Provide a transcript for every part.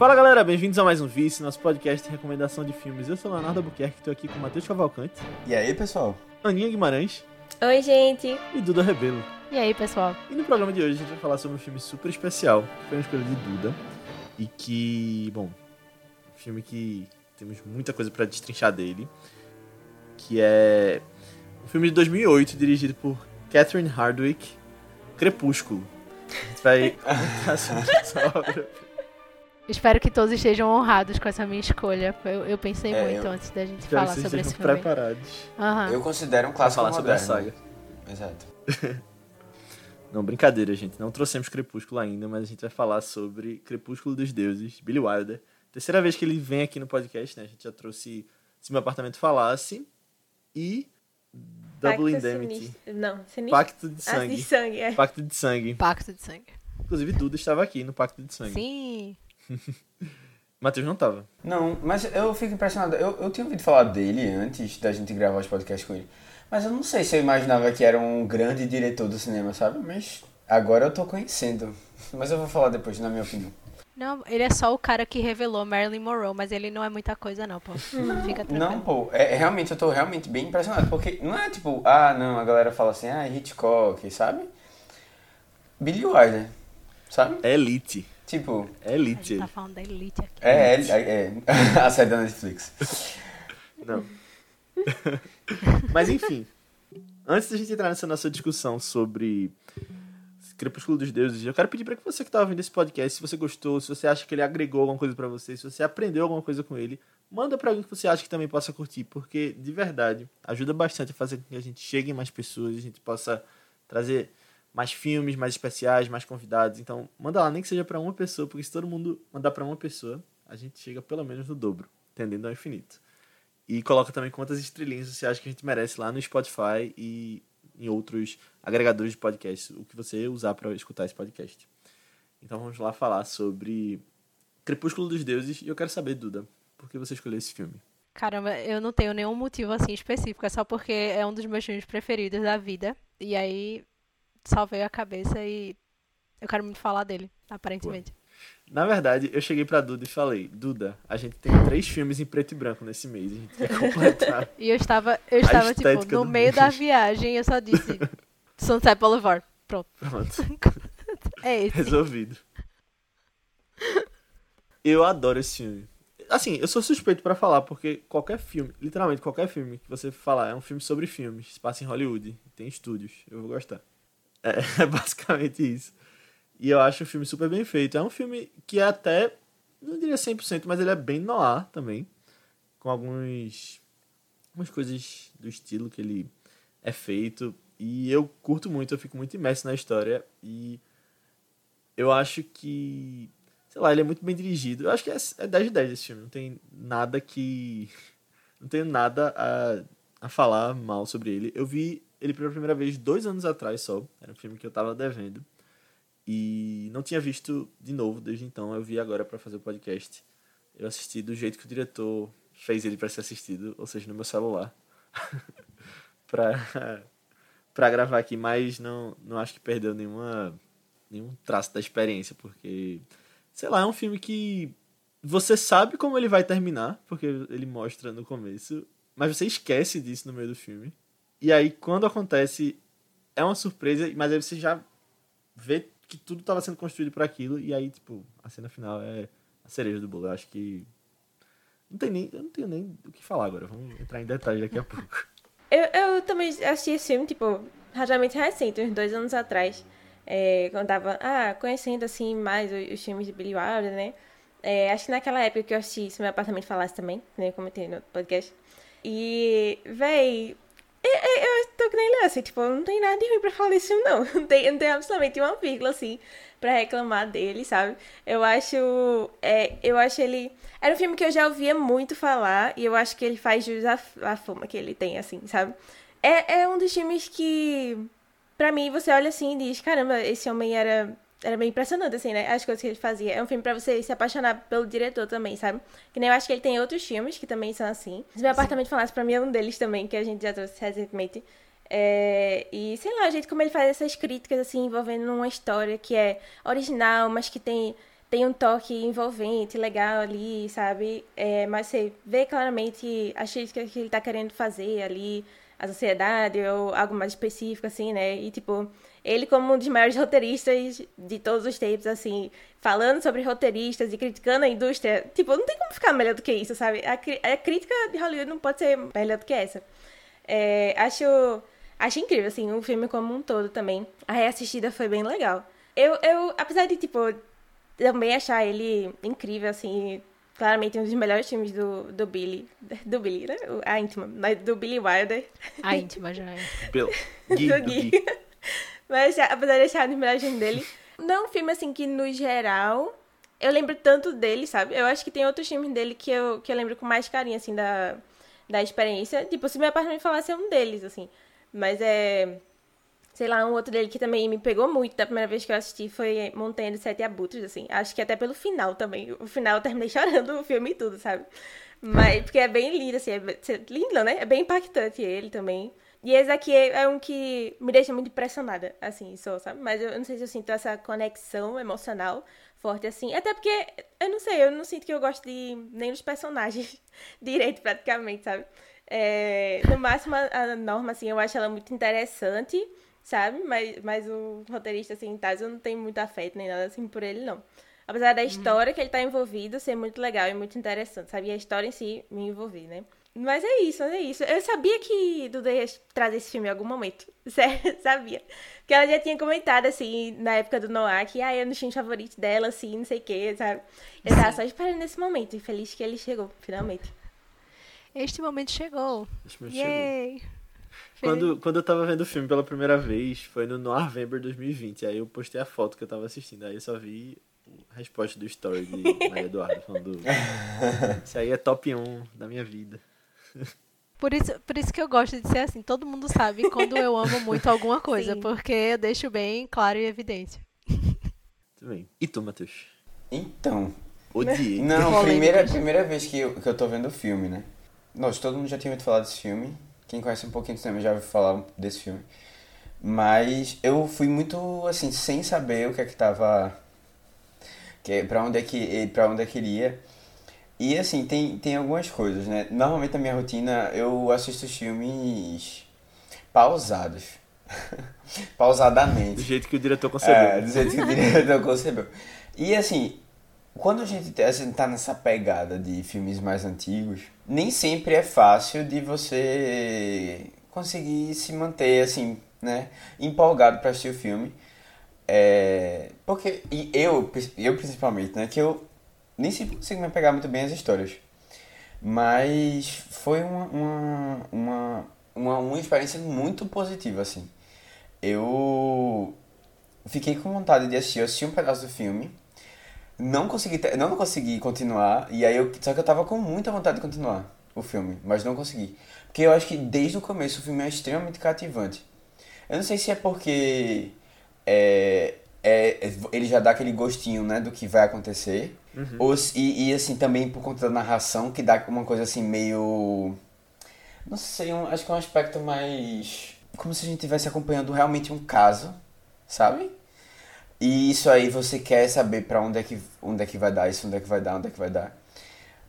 Fala galera, bem-vindos a mais um Vice, nosso podcast de recomendação de filmes. Eu sou Leonardo Albuquerque, estou aqui com o Matheus Cavalcante, E aí, pessoal? Aninha Guimarães Oi, gente. e Duda Rebelo. E aí, pessoal? E no programa de hoje a gente vai falar sobre um filme super especial, que foi uma escolha de Duda, e que, bom, um filme que temos muita coisa pra destrinchar dele, que é um filme de 2008, dirigido por Catherine Hardwicke, Crepúsculo. A gente vai comentar sobre essa obra. Espero que todos estejam honrados com essa minha escolha. Eu, eu pensei É, muito eu- antes da gente falar sobre esse filme. preparados. Aham. Eu considero um clássico falar sobre a saga. Exato. Não, brincadeira, gente. Não trouxemos Crepúsculo ainda, mas a gente vai falar sobre Crepúsculo dos Deuses, Billy Wilder. Terceira vez que ele vem aqui no podcast, né? A gente já trouxe Se Meu Apartamento Falasse e Double Pacto Indemnity. Sinistro. Não, sinistro. Pacto de Ah, de Sangue. sangue, é. Pacto de Sangue. Pacto de sangue. Inclusive, Duda estava aqui no Pacto de Sangue. Sim. Matheus não estava. Não, mas eu fico impressionado. Eu, eu tinha ouvido falar dele antes da gente gravar os podcasts com ele. Mas eu não sei se eu imaginava que era um grande diretor do cinema, sabe? Mas agora eu tô conhecendo. Mas eu vou falar depois, na minha opinião. Não, ele é só o cara que revelou Marilyn Monroe, mas ele não é muita coisa, não, pô. Fica tranquilo. Não, pô, é, é realmente, eu tô realmente bem impressionado. Porque não é tipo, ah, não, a galera fala assim, ah, Hitchcock, sabe? Billy Wilder, sabe? É Elite. Tipo, É A Elite. tá falando da Elite aqui. é, é, é, é a série da Netflix. Não. Mas enfim, antes da gente entrar nessa nossa discussão sobre Crepúsculo dos Deuses, eu quero pedir para que você que tá ouvindo esse podcast, se você gostou, se você acha que ele agregou alguma coisa para você, se você aprendeu alguma coisa com ele, manda para alguém que você acha que também possa curtir, porque de verdade ajuda bastante a fazer com que a gente chegue em mais pessoas, a gente possa trazer mais filmes, mais especiais, mais convidados. Então, manda lá, nem que seja para uma pessoa, porque se todo mundo mandar para uma pessoa, a gente chega pelo menos no dobro, tendendo ao infinito. E coloca também quantas estrelinhas você acha que a gente merece lá no Spotify e em outros agregadores de podcast, o que você usar para escutar esse podcast. Então vamos lá falar sobre Crepúsculo dos Deuses e eu quero saber, Duda, por que você escolheu esse filme? Caramba, eu não tenho nenhum motivo assim específico, é só porque é um dos meus filmes preferidos da vida. E aí só veio a cabeça e eu quero muito falar dele, aparentemente. Na verdade, eu cheguei pra Duda e falei, Duda, a gente tem três filmes em preto e branco nesse mês, a gente quer completar. E eu estava, eu estava tipo, no meio da viagem, eu só disse Sunset Boulevard. Pronto. Pronto. É esse. Resolvido. Eu adoro esse filme. Assim, eu sou suspeito pra falar, porque qualquer filme, literalmente qualquer filme que você falar é um filme sobre filmes, se passa em Hollywood, tem estúdios, eu vou gostar. É, é basicamente isso. E eu acho o filme super bem feito. É um filme que é até, não diria 100%, mas ele é bem noir também, com alguns algumas coisas do estilo que ele é feito. E eu curto muito, eu fico muito imerso na história. E eu acho que. Sei lá, ele é muito bem dirigido. Eu acho que é, é 10 de 10 esse filme. Não tem nada que. Não tenho nada a, a falar mal sobre ele. Eu vi ele pela primeira vez dois anos atrás só. Era um filme que eu tava devendo. E não tinha visto de novo desde então. Eu vi agora para fazer o podcast. Eu assisti do jeito que o diretor fez ele para ser assistido, ou seja, no meu celular. pra, pra gravar aqui, mas não, não acho que perdeu nenhuma, nenhum traço da experiência, porque, sei lá, é um filme que você sabe como ele vai terminar, porque ele mostra no começo, mas você esquece disso no meio do filme. E aí, quando acontece, é uma surpresa, mas aí você já vê que tudo estava sendo construído para aquilo, e aí, tipo, a cena final é a cereja do bolo. Eu acho que. Não tem nem, eu não tenho nem o que falar agora. Vamos entrar em detalhes daqui a pouco. Eu, eu também assisti esse filme, tipo, relativamente recente, uns dois anos atrás. É, quando tava, ah, conhecendo, assim, mais os, os filmes de Billy Wilder, né? É, acho que naquela época que eu assisti Se Meu Apartamento Falasse também, né? Eu comentei no podcast. E, véi, que nem Léo, assim, tipo, não tem nada de ruim pra falar filme, não. Não tem, não tem absolutamente uma vírgula, assim, pra reclamar dele, sabe? Eu acho, é, eu acho ele... Era um filme que eu já ouvia muito falar e eu acho que ele faz jus à, à fama que ele tem, assim, sabe? É, é um dos filmes que, pra mim, você olha assim e diz, caramba, esse homem era era bem impressionante, assim, né? As coisas que ele fazia. É um filme pra você se apaixonar pelo diretor também, sabe? Que nem eu acho que ele tem outros filmes que também são assim. Se meu apartamento falasse pra mim é um deles também, que a gente já trouxe recentemente. É, e sei lá, o jeito como ele faz essas críticas, assim, envolvendo uma história que é original, mas que tem tem um toque envolvente, legal ali, sabe? É, mas você vê claramente as críticas que ele tá querendo fazer ali, a sociedade ou algo mais específico, assim, né? E, tipo, ele como um dos maiores roteiristas de todos os tempos, assim, falando sobre roteiristas e criticando a indústria, tipo, não tem como ficar melhor do que isso, sabe? A, a crítica de Hollywood não pode ser melhor do que essa. É, acho, acho incrível, assim, o filme como um todo também. A reassistida foi bem legal. Eu, eu apesar de, tipo, também achar ele incrível, assim, claramente um dos melhores filmes do, do Billy. Do Billy, né? A íntima, mas do Billy Wilder. A íntima já é. Bill. Gui, do do Gui. Gui. Mas apesar de achar um dos melhores filmes dele, não é um filme assim que no geral eu lembro tanto dele, sabe? Eu acho que tem outros filmes dele que eu, que eu lembro com mais carinho, assim, da, da experiência. Tipo, se meu apartamento falasse é um deles, assim. Mas é. Sei lá, um outro dele que também me pegou muito da primeira vez que eu assisti foi Montanha dos Sete Abutres, assim. Acho que até pelo final também. O final eu terminei chorando o filme e tudo, sabe? Mas, porque é bem lindo, assim. É, lindo, né? É bem impactante ele também. E esse aqui é, é um que me deixa muito impressionada, assim, só, sabe? Mas eu não sei se eu sinto essa conexão emocional forte, assim. Até porque, eu não sei, eu não sinto que eu gosto de nem dos personagens direito, praticamente, sabe? É, no máximo, a, a Norma, assim, eu acho ela muito interessante, sabe? Mas, mas o roteirista, assim, Taz, eu não tenho muito afeto nem nada, assim, por ele, não. Apesar da história que ele tá envolvido ser muito legal e muito interessante, sabe? E a história em si me envolver, né? Mas é isso, é isso. Eu sabia que Duda ia trazer esse filme em algum momento. Sério, sabia. Porque ela já tinha comentado, assim, na época do Noah, que ah, eu não tinha favorito dela, assim, não sei o que, sabe? Eu tava só esperando esse momento e feliz que ele chegou, finalmente. Este momento chegou. Esse momento chegou. Yay! Quando, quando eu tava vendo o filme pela primeira vez, foi no November 2020. Aí eu postei a foto que eu tava assistindo. Aí eu só vi a resposta do story de Maria Eduardo falando. Isso aí é top 1 da minha vida. Por isso, por isso que eu gosto de ser assim. Todo mundo sabe quando eu amo muito alguma coisa, Sim. porque eu deixo bem claro e evidente. Tudo bem. E tu, Matheus? Então, Odiei. não, primeira, primeira vez que eu, que eu tô vendo o filme, né? Nossa, todo mundo já tinha ouvido falar desse filme. Quem conhece um pouquinho do cinema já ouviu falar desse filme. Mas eu fui muito, assim, sem saber o que é que tava... Que, pra, onde é que, pra onde é que iria. E, assim, tem, tem algumas coisas, né? Normalmente na minha rotina eu assisto filmes pausados. Do Pausadamente. jeito que o diretor concebeu. É, do jeito que o diretor concebeu. E assim, quando a gente, gente tá nessa pegada de filmes mais antigos, nem sempre é fácil de você conseguir se manter, assim, né, empolgado pra assistir o filme. É, porque, e eu, eu principalmente, né, que eu nem sempre consigo me pegar muito bem as histórias. Mas foi uma, uma, uma, uma, uma experiência muito positiva, assim. Eu fiquei com vontade de assistir, assisti um pedaço do filme, não consegui, ter- não consegui continuar, e aí eu, só que eu tava com muita vontade de continuar o filme, mas não consegui. Porque eu acho que desde o começo o filme é extremamente cativante. Eu não sei se é porque é, é, ele já dá aquele gostinho, né, do que vai acontecer, ou se- e, e assim também por conta da narração, que dá uma coisa assim meio não sei, um- acho que é um aspecto mais. Como se a gente estivesse acompanhando realmente um caso, sabe? E isso aí você quer saber pra onde é que, onde é que vai dar isso, onde é que vai dar, onde é que vai dar.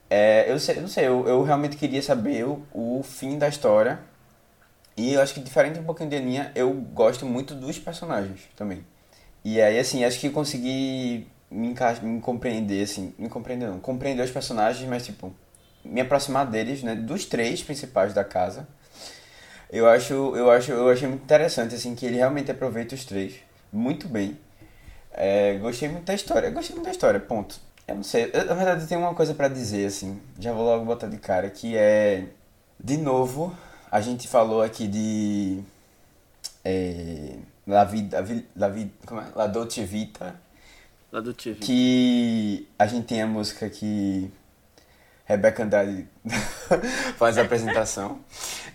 É, eu, sei, eu não sei, eu, eu realmente queria saber o, o fim da história. E eu acho que diferente um pouquinho de Aninha, eu gosto muito dos personagens também. E aí, assim, acho que eu consegui me, enca- me compreender, assim, me compreender não, compreender os personagens, mas tipo, me aproximar deles, né, dos três principais da casa. Eu acho, eu acho, eu achei muito interessante assim que ele realmente aproveita os três muito bem. É, gostei muito da história, gostei muito da história, ponto. Eu não sei, eu, na verdade eu tenho uma coisa pra dizer assim, já vou logo botar de cara que é de novo, a gente falou aqui de é, La Vida, La Vida, como é? La Dolce Vita, Lá do TV. que a gente tem a música que Rebeca Andrade faz a apresentação.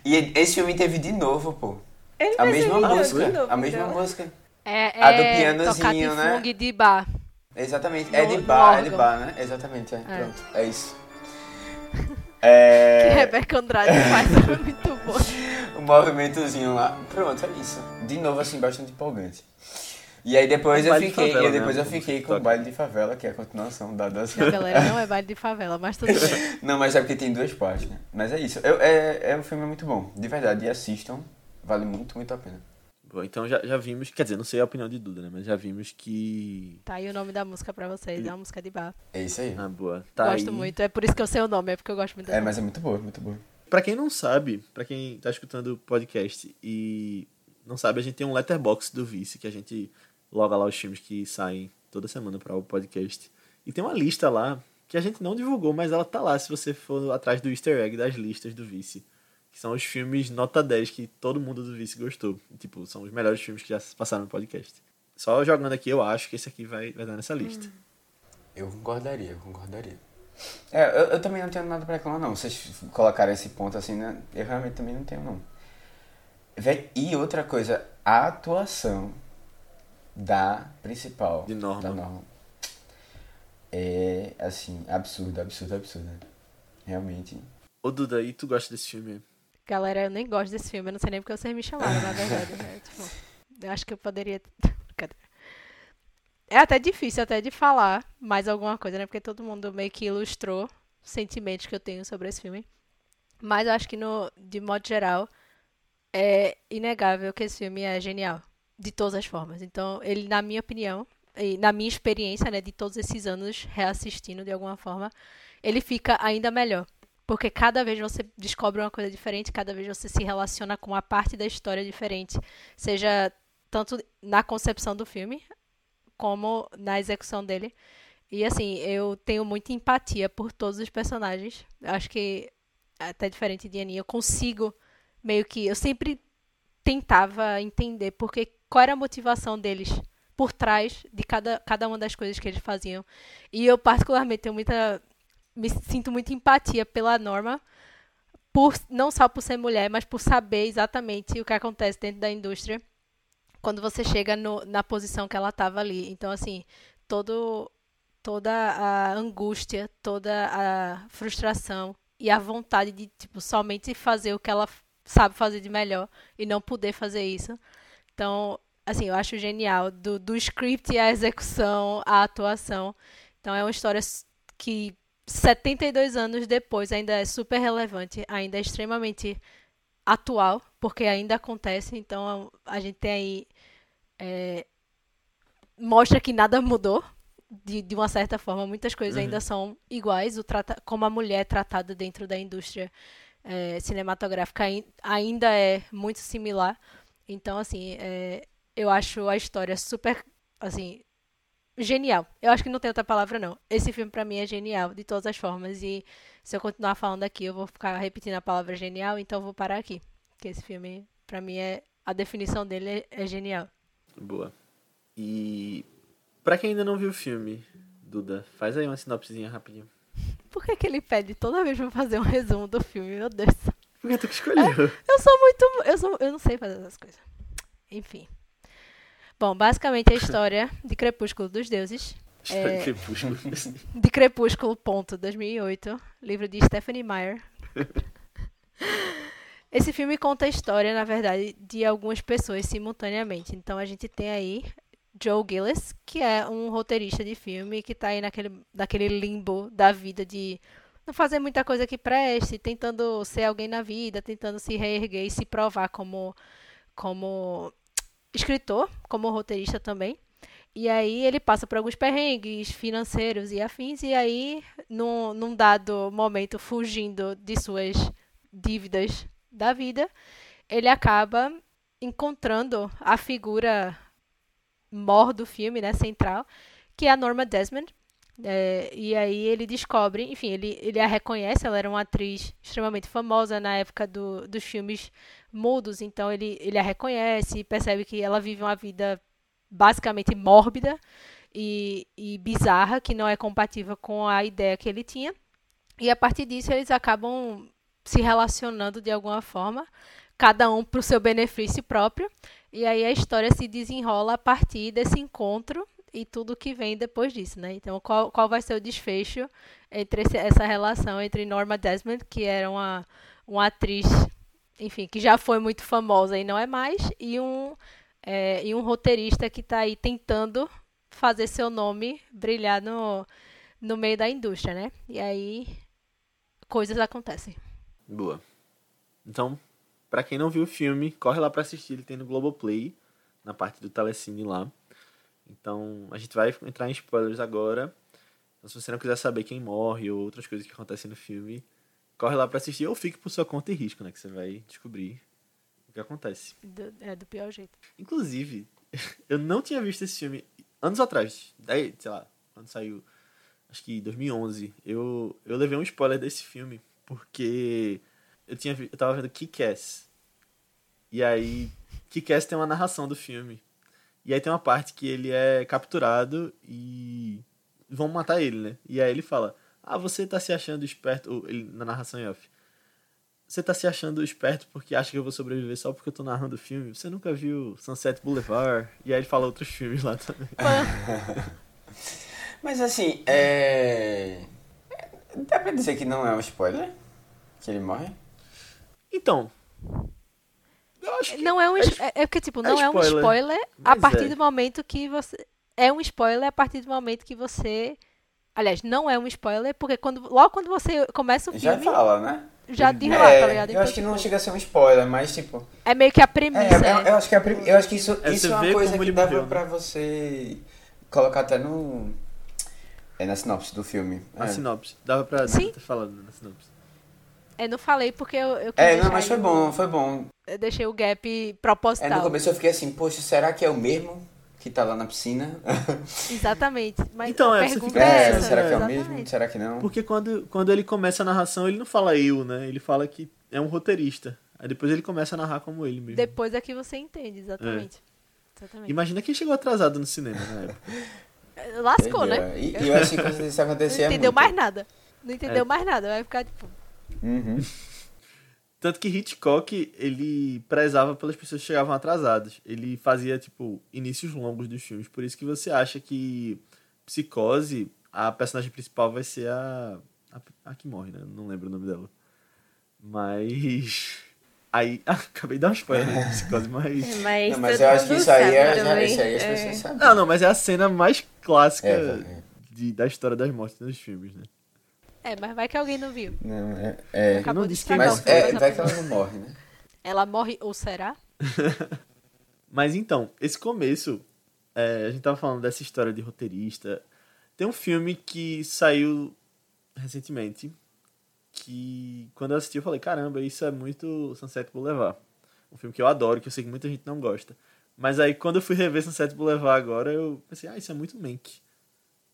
E esse filme teve de novo, pô. Ele A mesma música. de novo, A mesma então. música. É, A do é pianozinho, né? Tifung de bar. Exatamente. É No- de no bar, é de bar, né? Exatamente, é. É. Pronto, é isso. Que É. Rebeca Andrade faz é muito bom. um movimentozinho lá. Pronto, é isso. De novo, assim, bastante empolgante. E aí depois É eu baile de fiquei, favela, e depois né? eu fiquei com o baile de favela, que é a continuação da dança. Não, galera, não é baile de favela, mas tudo bem. Não, mas é porque tem duas partes, né? Mas é isso. Eu, é, é um filme muito bom, de verdade. E assistam, vale muito, muito a pena. Então já, já vimos, quer dizer, não sei a opinião de Duda, né? Mas já vimos que. Tá aí o nome da música pra vocês, é uma música de bar. É isso aí. Ah, boa. Tá gosto aí. muito, é por isso que eu sei o nome, é porque eu gosto muito É, mas é muito boa, muito boa. Pra quem não sabe, pra quem tá escutando o podcast e não sabe, a gente tem um letterbox do Vice que a gente loga lá os filmes que saem toda semana para o podcast. E tem uma lista lá que a gente não divulgou, mas ela tá lá se você for atrás do easter egg das listas do Vice. Que são os filmes nota 10 que todo mundo do Vice gostou. Tipo, são os melhores filmes que já passaram no podcast. Só jogando aqui, eu acho que esse aqui vai, vai dar nessa lista. Eu concordaria, eu concordaria. É, eu, eu também não tenho nada pra reclamar, não. Vocês colocaram esse ponto assim, né? Eu realmente também não tenho, não. E outra coisa, a atuação da principal. De Norma. Da Norma. É, assim, absurda, absurda, absurda. Realmente. Ô Duda, e tu gosta desse filme? Galera, eu nem gosto desse filme, eu não sei nem porque vocês me chamaram, na verdade. né? Tipo, eu acho que eu poderia. É até difícil até de falar mais alguma coisa, né? Porque todo mundo meio que ilustrou os sentimentos que eu tenho sobre esse filme. Mas eu acho que, no, de modo geral, é inegável que esse filme é genial. De todas as formas. Então, ele, na minha opinião, e na minha experiência, né, de todos esses anos reassistindo de alguma forma, ele fica ainda melhor. Porque cada vez você descobre uma coisa diferente, cada vez você se relaciona com uma parte da história diferente. Seja tanto na concepção do filme, como na execução dele. E assim, eu tenho muita empatia por todos os personagens. Acho que, até diferente de Aninha, eu consigo meio que. Eu sempre tentava entender porque qual era a motivação deles por trás de cada, cada uma das coisas que eles faziam. E eu, particularmente, tenho muita. Me sinto muita empatia pela Norma, por, não só por ser mulher, mas por saber exatamente o que acontece dentro da indústria quando você chega no, na posição que ela estava ali. Então, assim, todo, toda a angústia, toda a frustração e a vontade de, tipo, somente fazer o que ela sabe fazer de melhor e não poder fazer isso. Então, assim, eu acho genial do, do script à execução, à atuação. Então, é uma história que 72 anos depois ainda é super relevante, ainda é extremamente atual, porque ainda acontece. Então, a gente tem aí. É, mostra que nada mudou. De, de uma certa forma, muitas coisas Uhum. ainda são iguais. O trata, como a mulher é tratada dentro da indústria é, cinematográfica ai- ainda é muito similar. Então, assim, é, eu acho a história super, assim, genial. Eu acho que não tem outra palavra, não. Esse filme, pra mim, é genial, de todas as formas. E se eu continuar falando aqui, eu vou ficar repetindo a palavra genial, então eu vou parar aqui. Porque esse filme, pra mim, é a definição dele é, é genial. Boa. E pra quem ainda não viu o filme, Duda, faz aí uma sinopsezinha rapidinho. Por que, que ele pede toda vez pra fazer um resumo do filme? Meu Deus. Por que tu que escolheu? Eu sou muito. Eu, sou, eu não sei fazer essas coisas. Enfim. Bom, basicamente a história de Crepúsculo dos Deuses. É. de Crepúsculo. De Crepúsculo, ponto, 2008. Livro de Stephanie Meyer. Esse filme conta a história, na verdade, de algumas pessoas simultaneamente. Então a gente tem aí Joe Gillis, que é um roteirista de filme que tá aí naquele, naquele limbo da vida de não fazer muita coisa que preste, tentando ser alguém na vida, tentando se reerguer e se provar como, como escritor, como roteirista também. E aí ele passa por alguns perrengues financeiros e afins, e aí, num, num dado momento, fugindo de suas dívidas da vida, ele acaba encontrando a figura mor do filme, né, central, que é a Norma Desmond. É, e aí ele descobre, enfim, ele, ele a reconhece, ela era uma atriz extremamente famosa na época do, dos filmes mudos, então ele, ele a reconhece e percebe que ela vive uma vida basicamente mórbida e, e bizarra, que não é compatível com a ideia que ele tinha. E a partir disso eles acabam se relacionando de alguma forma, cada um para o seu benefício próprio. E aí a história se desenrola a partir desse encontro e tudo que vem depois disso, né? Então, qual, qual vai ser o desfecho entre esse- essa relação entre Norma Desmond, que era uma, uma atriz, enfim, que já foi muito famosa e não é mais, e um é, e um roteirista que tá aí tentando fazer seu nome brilhar no, no meio da indústria, né? E aí coisas acontecem. Boa. Então, pra quem não viu o filme, corre lá pra assistir, ele tem no Globoplay, na parte do Telecine lá. Então, a gente vai entrar em spoilers agora. Então, se você não quiser saber quem morre ou outras coisas que acontecem no filme, corre lá pra assistir ou fique por sua conta e risco, né? Que você vai descobrir o que acontece. Do, é do pior jeito. Inclusive, eu não tinha visto esse filme anos atrás. Daí, sei lá, quando saiu, acho que 2011. Eu, eu levei um spoiler desse filme porque eu, tinha, eu tava vendo Kick-Ass. E aí, Kick-Ass tem uma narração do filme. E aí tem uma parte que ele é capturado e vão matar ele, né? E aí ele fala: Ah, você tá se achando esperto. ou ele, na narração em off. Você tá se achando esperto porque acha que eu vou sobreviver só porque eu tô narrando o filme? Você nunca viu Sunset Boulevard? E aí ele fala outros filmes lá também. Mas assim, é. Dá pra dizer que não é um spoiler? Que ele morre? Então. Eu que. Não é um é é, é porque tipo, não é, um spoiler, spoiler a mas partir é. do momento que você é um spoiler a partir do momento que você Aliás, não é um spoiler, porque quando, logo quando você começa o Já filme, fala, né? já diz lá, É, tá ligado? Eu Então, acho que não tipo, chega a ser um spoiler, mas tipo. É meio que a É, premissa. eu, é. eu acho que, a prim- eu acho que isso, É, isso é uma coisa que dava morreu, né? pra você colocar até no. É na sinopse do filme. A É, sinopse. Dava pra Sim. ter falado na sinopse. Eu não falei porque eu, eu é não, mas foi bom, foi bom. Eu deixei o gap É, no proposital. começo eu fiquei assim, poxa, será que é o mesmo que tá lá na piscina? Exatamente. Mas Então, a é, você pergunta fica é É, essa. será que é o exatamente. mesmo? Será que não? Porque quando, quando ele começa a narração, ele não fala eu, né? Ele fala que é um roteirista. Aí depois ele começa a narrar como ele mesmo. Depois é que você entende, exatamente. É. Exatamente. Imagina quem chegou atrasado no cinema na época. Lascou, Entendeu? né? E, eu acho que quando isso acontecer Não é entendeu muito. mais nada. Não entendeu É. mais nada. Vai ficar tipo. Uhum. Tanto que Hitchcock, ele prezava pelas pessoas que chegavam atrasadas. Ele fazia, tipo, inícios longos dos filmes. Por isso que você acha que Psicose, a personagem principal vai ser a... A, a que morre, né? Não lembro o nome dela. Mas... Aí... Ah, acabei de dar um spoiler né, de Psicose, mas... Mas, Não, mas eu acho que isso aí é, já, também. isso aí as É. pessoas sabem. Não, não, mas é a cena mais clássica É, é. de, da história das mortes nos filmes, né? É, mas vai que alguém não viu. Não, é, é. Acabou não de disse que Mas é, vai que ela não morre, né? Ela morre ou será? Mas então, esse começo, é, a gente tava falando dessa história de roteirista. Tem um filme que saiu recentemente, que quando eu assisti eu falei, caramba, isso é muito Sunset Boulevard. Um filme que eu adoro, que eu sei que muita gente não gosta. Mas aí quando eu fui rever Sunset Boulevard agora, eu pensei, ah, isso é muito Mank.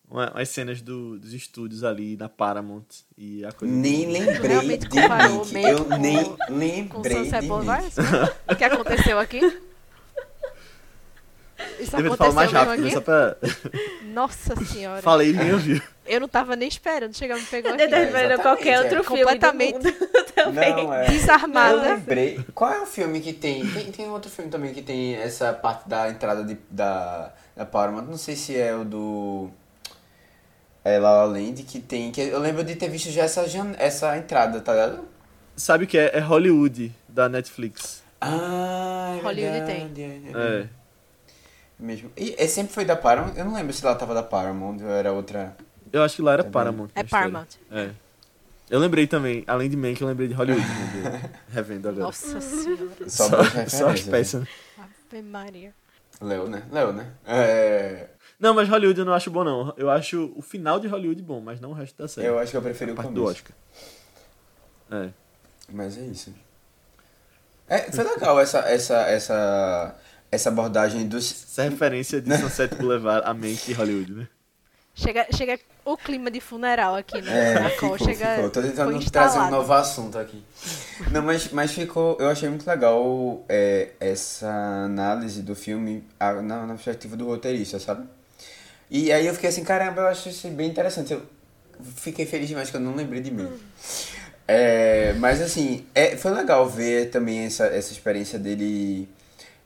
Uma- Umas cenas do- dos estúdios ali na Paramount e a coisa. Nem lembrei realmente de. Mank Eu com- nem Com lembrei de? Mickey. O que aconteceu aqui? Isso aconteceu falar mais rápido, aqui? só pra. Nossa senhora. Falei e ninguém ouviu. Eu não tava nem esperando. Chegar me pegou Eu aqui. tô esperando Exatamente, qualquer é. outro filme Completamente. do mundo também. Não, é. Eu Desarmada. lembrei. Qual é o filme que tem, tem? Tem outro filme também que tem essa parte da entrada de, da, da Paramount. Não sei se é o do. É La La Land que tem. Que eu lembro de ter visto já essa, jan- essa entrada, tá ligado? Sabe o que é? É Hollywood, da Netflix. Ah, é Hollywood verdade, é, É. Mesmo. E é, sempre foi da Paramount? Eu não lembro se ela tava da Paramount ou era outra. Eu acho que lá era Também. Paramount. É história. Paramount. É. Eu lembrei também, além de Mank, eu lembrei de Hollywood. né, do- Revendo agora. Nossa senhora. Só, só, só as né? peças. né? Ave Maria. Leu, né? Leu, né? É, Não, mas Hollywood eu não acho bom, não. Eu acho o final de Hollywood bom, mas não o resto da série. eu acho que eu preferi o começo. do Oscar. É. Mas é isso. É, foi legal essa, essa, essa, essa abordagem dos. Essa referência de Sunset Boulevard a Mank e Hollywood, né? Chega, chega o clima de funeral aqui, né? É, Na ficou, chega, ficou. Tô tentando trazer um novo assunto aqui. Não, mas, mas ficou. Eu achei muito legal é, essa análise do filme a- na, na perspectiva do roteirista, sabe? E aí eu fiquei assim, caramba, eu acho isso bem interessante. Eu fiquei feliz demais que eu não lembrei de mim. É, mas assim, é, foi legal ver também essa, essa experiência dele.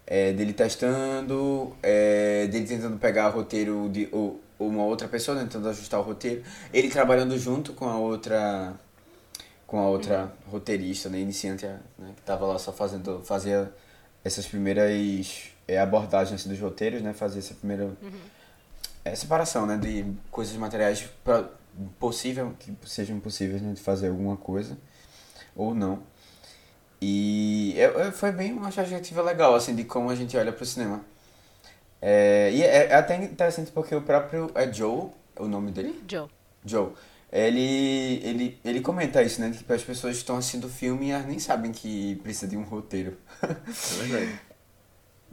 é, dele testando, é, dele tentando pegar roteiro de ou, uma outra pessoa, né, tentando ajustar o roteiro, ele trabalhando junto com a outra com a outra roteirista, né, iniciante, né, que tava lá só fazendo, fazia essas primeiras é, abordagens assim, dos roteiros, né? Fazer essa primeira é, separação, né? De coisas materiais pra, possível que sejam possíveis né, de fazer alguma coisa ou não. E é, é, foi bem uma perspectiva legal, assim, de como a gente olha pro cinema. É, e é, é até interessante porque o próprio é Joe, o nome dele? Joe. Joe. Ele, ele, ele comenta isso, né? Que as pessoas estão assistindo o filme e elas nem sabem que precisa de um roteiro É verdade.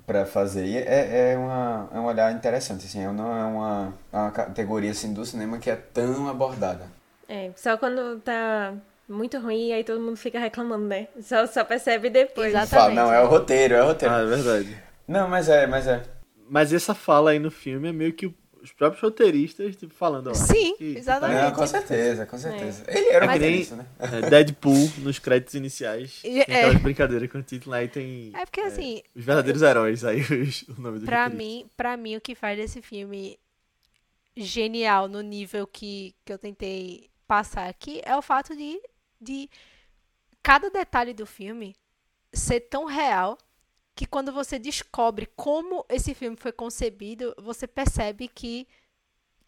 pra fazer. E é, é, uma, é um olhar interessante, assim. Não é uma, é uma categoria, assim, do cinema que é tão abordada. É, só quando tá muito ruim, aí todo mundo fica reclamando, né? Só, só percebe depois. Exatamente. não, é o roteiro, é o roteiro. Ah, é verdade. Não, mas é, mas é. Mas essa fala aí no filme é meio que os próprios roteiristas tipo, falando, ó. Sim, que- exatamente. Não, com certeza, com certeza. Ele era Mas- roteirista, né? É, Deadpool, nos créditos iniciais, E- tem é. aquelas brincadeiras com o título aí tem É porque assim, os verdadeiros heróis, aí os, o nome do Pra mim, pra mim, o que faz desse filme genial no nível que, que eu tentei passar aqui é o fato de, de cada detalhe do filme ser tão real que quando você descobre como esse filme foi concebido, você percebe que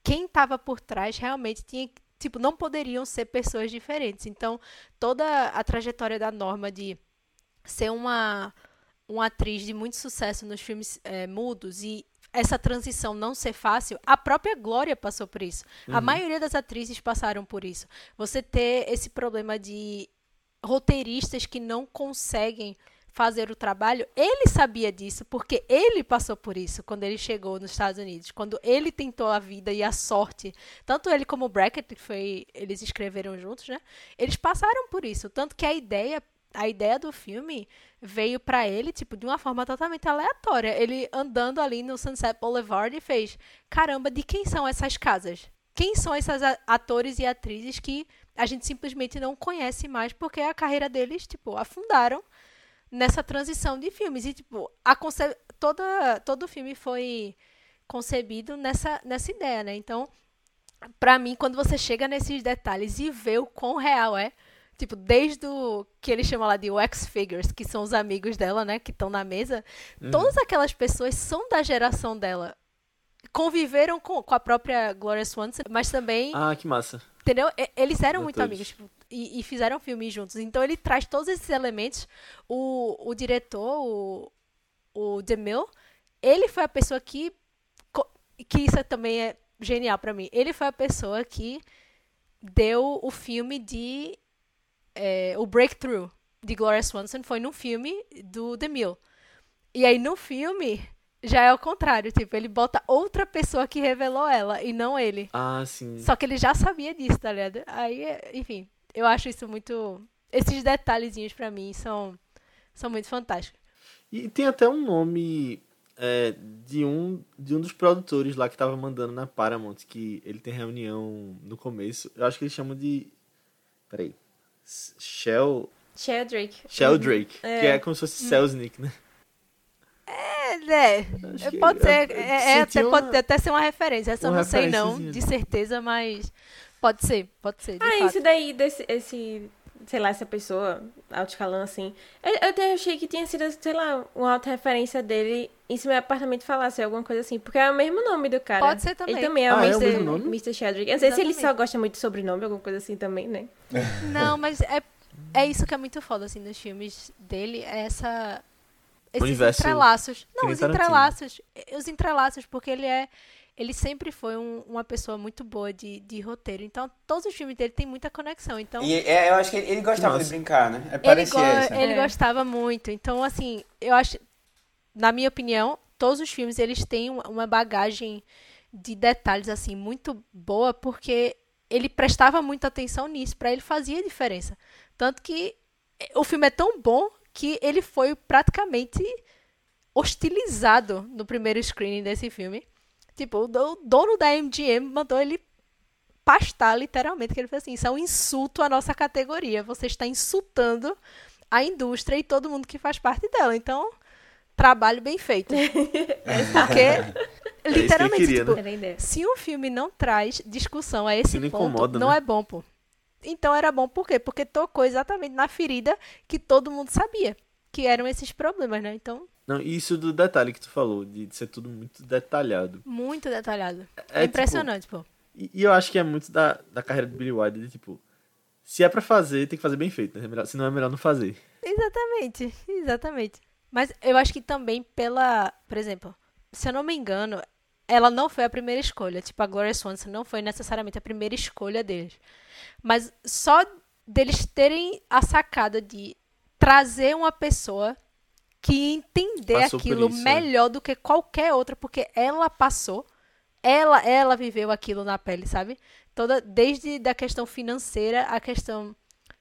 quem estava por trás realmente tinha, tipo, não poderiam ser pessoas diferentes. Então, toda a trajetória da Norma de ser uma uma atriz de muito sucesso nos filmes eh, mudos e essa transição não ser fácil, a própria Glória passou por isso. A maioria das atrizes passaram por isso. Você ter esse problema de roteiristas que não conseguem fazer o trabalho, ele sabia disso, porque ele passou por isso quando ele chegou nos Estados Unidos, quando ele tentou a vida e a sorte, tanto ele como o Brackett, que foi, eles escreveram juntos, né? Eles passaram por isso, tanto que a ideia, a ideia do filme veio pra ele, tipo, de uma forma totalmente aleatória. Ele andando ali no Sunset Boulevard e fez: "Caramba, de quem são essas casas? Quem são esses atores e atrizes que a gente simplesmente não conhece mais porque a carreira deles, tipo, afundaram nessa transição de filmes. E, tipo, a conce... toda, todo o filme foi concebido nessa, nessa ideia, né? Então, pra mim, quando você chega nesses detalhes e vê o quão real é, tipo, desde o que ele chama lá de wax figures, que são os amigos dela, né, que estão na mesa, todas aquelas pessoas são da geração dela. Conviveram com, com a própria Gloria Swanson, mas também Ah, que massa. Entendeu? Eles eram muito Atores. amigos tipo, e, e fizeram filmes juntos. Então ele traz todos esses elementos. O, o diretor, o, o DeMille, ele foi a pessoa que. Que isso também é genial pra mim. Ele foi a pessoa que deu o filme de. é, o Breakthrough de Gloria Swanson foi no filme do DeMille. E aí no filme. Já é o contrário, tipo, ele bota outra pessoa que revelou ela e não ele. Ah, sim. Só que ele já sabia disso, tá ligado? Aí, é- enfim, eu acho isso muito. Esses detalhezinhos pra mim são, são muito fantásticos. E tem até um nome é, de, um, de um dos produtores lá que tava mandando na Paramount, que ele tem reunião no começo. Eu acho que eles chamam de. Peraí. Shell. Sheldrake. Sheldrake. É. Que é como se fosse Selznick, né? É, né? Pode ser, eu- eu é, é até, uma- pode até ser uma referência. Essa eu não sei não, de certeza, mas pode ser, pode ser. de Ah, fato. isso daí, desse, esse, sei lá, essa pessoa, alto escalão, assim. Eu, eu até achei que tinha sido, sei lá, uma auto-referência dele em se meu apartamento falasse alguma coisa assim. Porque é o mesmo nome do cara. Pode ser também. Ele também é o Ah, é o Mr. mesmo nome? Mr. Eu não sei se ele só gosta muito de sobrenome, alguma coisa assim também, né? Não, mas é, é isso que é muito foda, assim, nos filmes dele, é essa... Esses entrelaços. Não, os entrelaços. Os entrelaços, porque ele é... Ele sempre foi um- uma pessoa muito boa de, de roteiro. Então, todos os filmes dele têm muita conexão. Então, E é, eu acho que ele, ele gostava de Nossa. brincar, né? É ele, parecia go- isso. né? ele É. gostava muito. Então, assim, eu acho... Na minha opinião, todos os filmes, eles têm uma- bagagem de detalhes, assim, muito boa, porque ele prestava muita atenção nisso. Pra ele fazia diferença. Tanto que o filme é tão bom que ele foi praticamente hostilizado no primeiro screening desse filme. Tipo, o do- o dono da MGM mandou ele pastar, literalmente, que ele fez assim, isso é um insulto à nossa categoria. Você está insultando a indústria e todo mundo que faz parte dela. Então, trabalho bem feito. Porque, ele literalmente, queria, tipo, né? A ideia. se um filme não traz discussão a esse não ponto, incomoda, não né? é bom, pô. Então era bom por quê? Porque tocou exatamente na ferida que todo mundo sabia, que eram esses problemas, né? Então, Não, isso do detalhe que tu falou, de ser tudo muito detalhado. Muito detalhado. É, É, impressionante, pô. E, e eu acho que é muito da, da carreira do Billy Wilder, de tipo, se é pra fazer, tem que fazer bem feito, né? É melhor- não é melhor não fazer. Exatamente, exatamente. Mas eu acho que também pela, por exemplo, se eu não me engano, ela não foi a primeira escolha. Tipo, a Gloria Swanson não foi necessariamente a primeira escolha deles. Mas só deles terem a sacada de trazer uma pessoa que entender Passou aquilo isso, é. melhor do que qualquer outra, porque ela passou, ela, ela viveu aquilo na pele, sabe? Toda, desde da questão financeira, a questão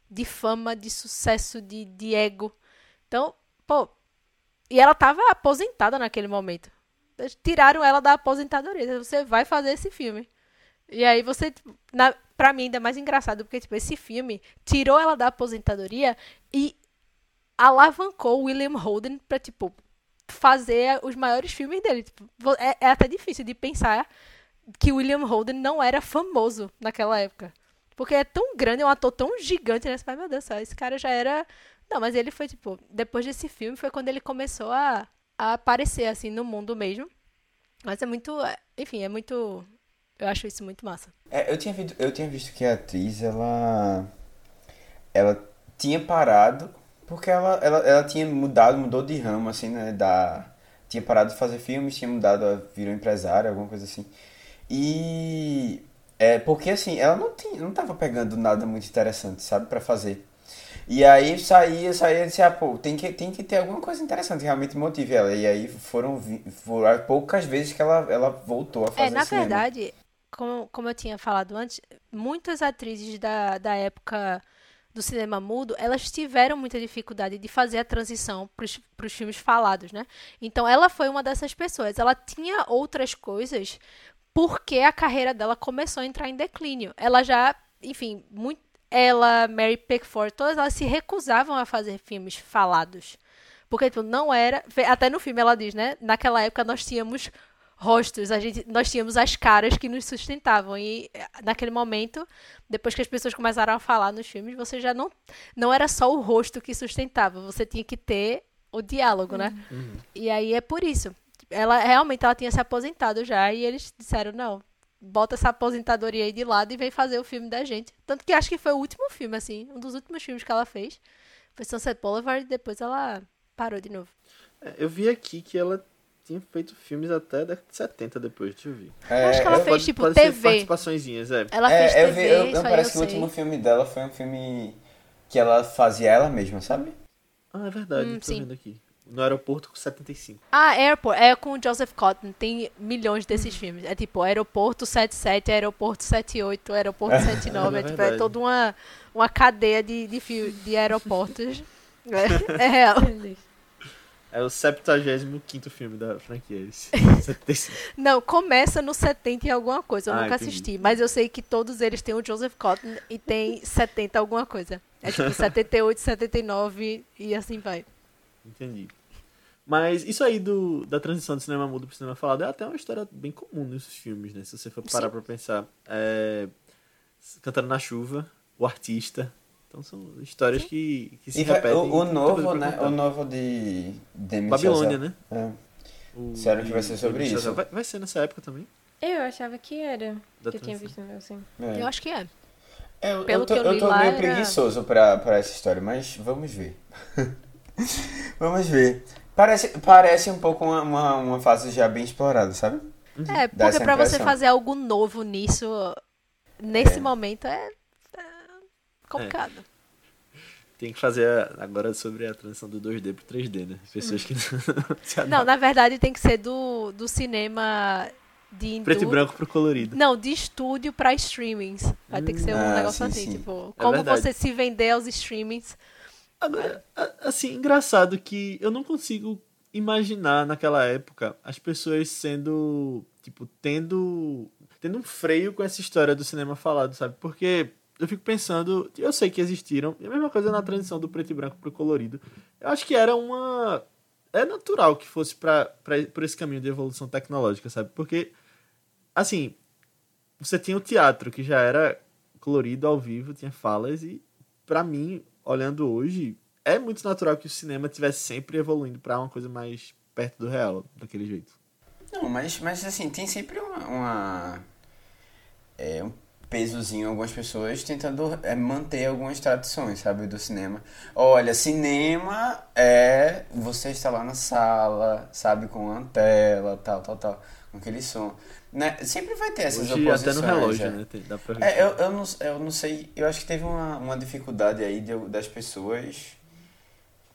de fama, de sucesso, de, de ego. Então, pô. E ela tava aposentada naquele momento. Tiraram ela da aposentadoria. Você vai fazer esse filme. E aí você, tipo, na, pra mim, ainda é mais engraçado, porque, tipo, esse filme tirou ela da aposentadoria e alavancou William Holden pra, tipo, fazer os maiores filmes dele. Tipo, é, é até difícil de pensar que William Holden não era famoso naquela época. Porque é tão grande, é um ator tão gigante, né? Fala, meu Deus esse cara já era. Não, mas ele foi, tipo, depois desse filme foi quando ele começou a, a aparecer, assim, no mundo mesmo. Mas é muito. é- Enfim, é muito. Eu acho isso muito massa. É, eu, tinha visto, eu tinha visto que a atriz, ela. Ela tinha parado porque ela, ela, ela tinha mudado, mudou de ramo, assim, né? Da, tinha parado de fazer filmes, tinha mudado, a- virou empresária, alguma coisa assim. E. É, porque assim, ela não, tinha, não tava pegando nada muito interessante, sabe, pra fazer. E aí saía, saía e disse, ah, pô, tem que, tem que ter alguma coisa interessante que realmente motive ela. E aí foram, foram poucas vezes que ela, ela voltou a fazer É, na cinema. verdade, como, como eu tinha falado antes, muitas atrizes da, da época do cinema mudo, elas tiveram muita dificuldade de fazer a transição para os filmes falados, né? Então ela foi uma dessas pessoas. Ela tinha outras coisas porque a carreira dela começou a entrar em declínio. Ela já, enfim, muito, ela, Mary Pickford, todas elas se recusavam a fazer filmes falados. Porque, tipo, não era. Até no filme ela diz, né? Naquela época nós tínhamos rostos, a gente, nós tínhamos as caras que nos sustentavam. E eh, naquele momento, depois que as pessoas começaram a falar nos filmes, você já não. Não era só o rosto que sustentava, você tinha que ter o diálogo, né? E aí é por isso. Ela realmente ela tinha se aposentado já e eles disseram, não, bota essa aposentadoria aí de lado e vem fazer o filme da gente. Tanto que acho que foi o último filme, assim, um dos últimos filmes que ela fez. Foi Sunset Boulevard e depois ela parou de novo. É, Eu vi aqui que ela tinha feito filmes até a década de 70 depois, deixa eu ver. É, acho que ela fez, tipo, pode ser TV. participaçõezinhas, é. Ela é, fez eu TV, vi, eu, isso eu aí parece eu que o último filme dela foi um filme que ela fazia ela mesma, sabe? Ah, é verdade, Hum, tô sim. vendo aqui. No aeroporto com 75. Ah, Airport, é com o Joseph Cotton, tem milhões desses filmes. É tipo Aeroporto 77, Aeroporto 78, Aeroporto 79, é, É tipo, é toda uma, uma cadeia de, de, de aeroportos. É, é real. É o 75 filme da franquia, esse. 75. Não, começa no 70 e alguma coisa, eu Ah, nunca entendi. assisti, mas eu sei que todos eles têm o Joseph Cotton e tem 70 alguma coisa. É tipo 78, 79 e assim vai. Entendi. Mas isso aí do, da transição do cinema mudo pro cinema falado é até uma história bem comum nesses filmes, né? Se você for parar Sim. pra pensar. É, Cantando na Chuva, O Artista. Então são histórias que, que se E repetem. o, o novo, né? O novo de Demi Babilônia, Chazelle. né? É. O Disseram que vai ser sobre isso. Vai, vai ser nessa época também? Eu achava que era. Da que eu tinha visto assim. É. Eu acho que é. É, eu, Pelo eu tô, que eu eu tô lá, meio era- preguiçoso pra, pra essa história, mas vamos ver. vamos ver. Parece, parece um pouco uma, uma, uma fase já bem explorada, sabe? É, Dá porque pra você fazer algo novo nisso, nesse É. momento, é, é complicado. Tem que fazer agora sobre a transição do 2D pro 3D, né? Pessoas que não se Não, na verdade tem que ser do, do cinema de Preto e branco pro colorido. Não, de estúdio pra streamings. Vai ter que ser um Ah, negócio sim, assim, sim. tipo, É como verdade. você se vender aos streamings. Agora, assim, engraçado que eu não consigo imaginar naquela época as pessoas sendo, tipo, tendo tendo um freio com essa história do cinema falado, sabe? Porque eu fico pensando, eu sei que existiram, e a mesma coisa na transição do preto e branco pro colorido. Eu acho que era uma é natural que fosse para por esse caminho de evolução tecnológica, sabe? Porque assim, você tinha o teatro que já era colorido ao vivo, tinha falas e pra mim, olhando hoje, é muito natural que o cinema tivesse sempre evoluindo pra uma coisa mais perto do real, daquele jeito. Não, mas, mas assim, tem sempre uma. uma é, pesozinho algumas pessoas tentando é, manter algumas tradições, sabe, do cinema. Olha, cinema é você está lá na sala, sabe, com a tela, tal, tal, tal, com aquele som. Né? Sempre vai ter essas Hoje, oposições. até no relógio, já. né? Dá pra. É, eu, eu, não, eu não sei, eu acho que teve uma, uma dificuldade aí de, das pessoas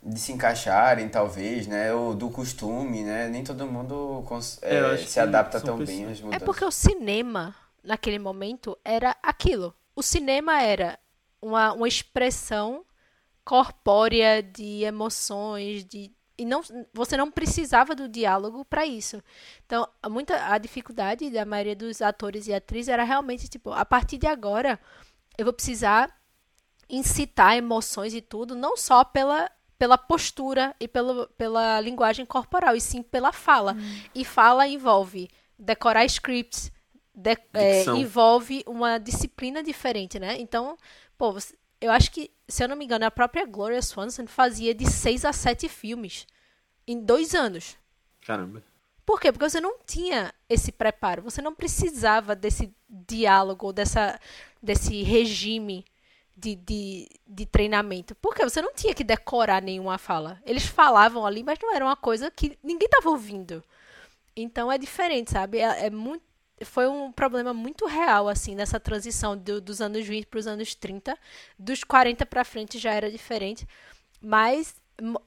de se encaixarem, talvez, né? Ou do costume, né? Nem todo mundo É, é, se adapta tão pessoas- bem às É mudanças. porque o cinema, naquele momento, era aquilo. O cinema era uma, uma expressão corpórea de emoções, de e não, você não precisava do diálogo para isso. Então, a muita a dificuldade da maioria dos atores e atrizes era realmente tipo, a partir de agora eu vou precisar incitar emoções e tudo, não só pela pela postura e pelo, pela linguagem corporal, e sim pela fala. E fala envolve decorar scripts, de- é, envolve uma disciplina diferente, né? Então, pô, eu acho que, se eu não me engano, a própria Gloria Swanson fazia de seis a sete filmes em dois anos. Caramba. Por quê? Porque você não tinha esse preparo, você não precisava desse diálogo, dessa, desse regime de, de, de treinamento. Porque você não tinha que decorar nenhuma fala. Eles falavam ali, mas não era uma coisa que ninguém estava ouvindo. Então é diferente, sabe? É, é muito, foi um problema muito real, assim, nessa transição do- dos anos 20 para os anos 30. Dos 40 para frente já era diferente. Mas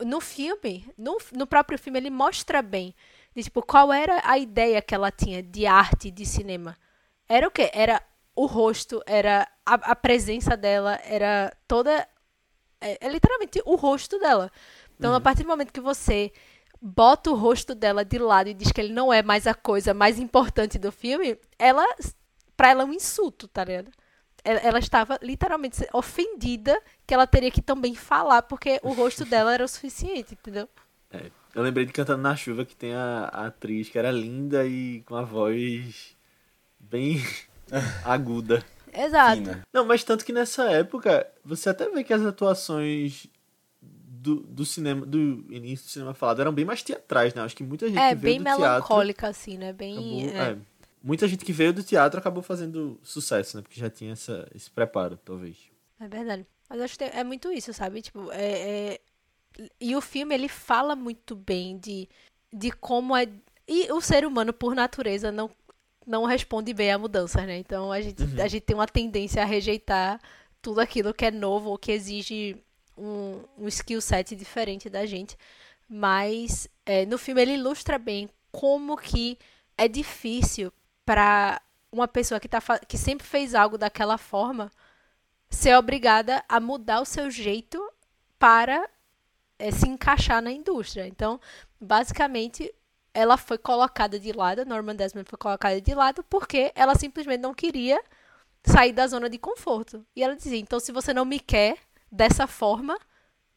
no filme, no, no próprio filme, ele mostra bem de, tipo, qual era a ideia que ela tinha de arte de cinema. Era o quê? Era o rosto, era a, a presença dela, era toda. É, é literalmente o rosto dela. Então, a partir do momento que você bota o rosto dela de lado e diz que ele não é mais a coisa mais importante do filme, ela. Pra ela é um insulto, tá ligado? Ela, estava literalmente ofendida que ela teria que também falar, porque o rosto dela era o suficiente, entendeu? É, eu lembrei de Cantando na Chuva, que tem a, a atriz que era linda e com a voz bem aguda. Exato. Fina. Não, mas tanto que nessa época, você até vê que as atuações do, do cinema, do início do cinema falado, eram bem mais teatrais, né? Acho que muita gente É, que veio bem do teatro... melancólica, assim, né? Bem. acabou- é. é, muita gente que veio do teatro acabou fazendo sucesso, né? Porque já tinha essa, esse preparo, talvez. É verdade. Mas acho que tem- é muito isso, sabe? Tipo, é, é- E o filme, ele fala muito bem de, de como é... E o ser humano, por natureza, não, não responde bem a mudanças, né? Então, a gente, a gente tem uma tendência a rejeitar tudo aquilo que é novo ou que exige um, um skill set diferente da gente. Mas é, no filme ele ilustra bem como que é difícil para uma pessoa que, tá, que sempre fez algo daquela forma ser obrigada a mudar o seu jeito para eh, se encaixar na indústria. Então, basicamente, ela foi colocada de lado, Norman Desmond foi colocada de lado porque ela simplesmente não queria sair da zona de conforto. E ela dizia: então, se você não me quer dessa forma,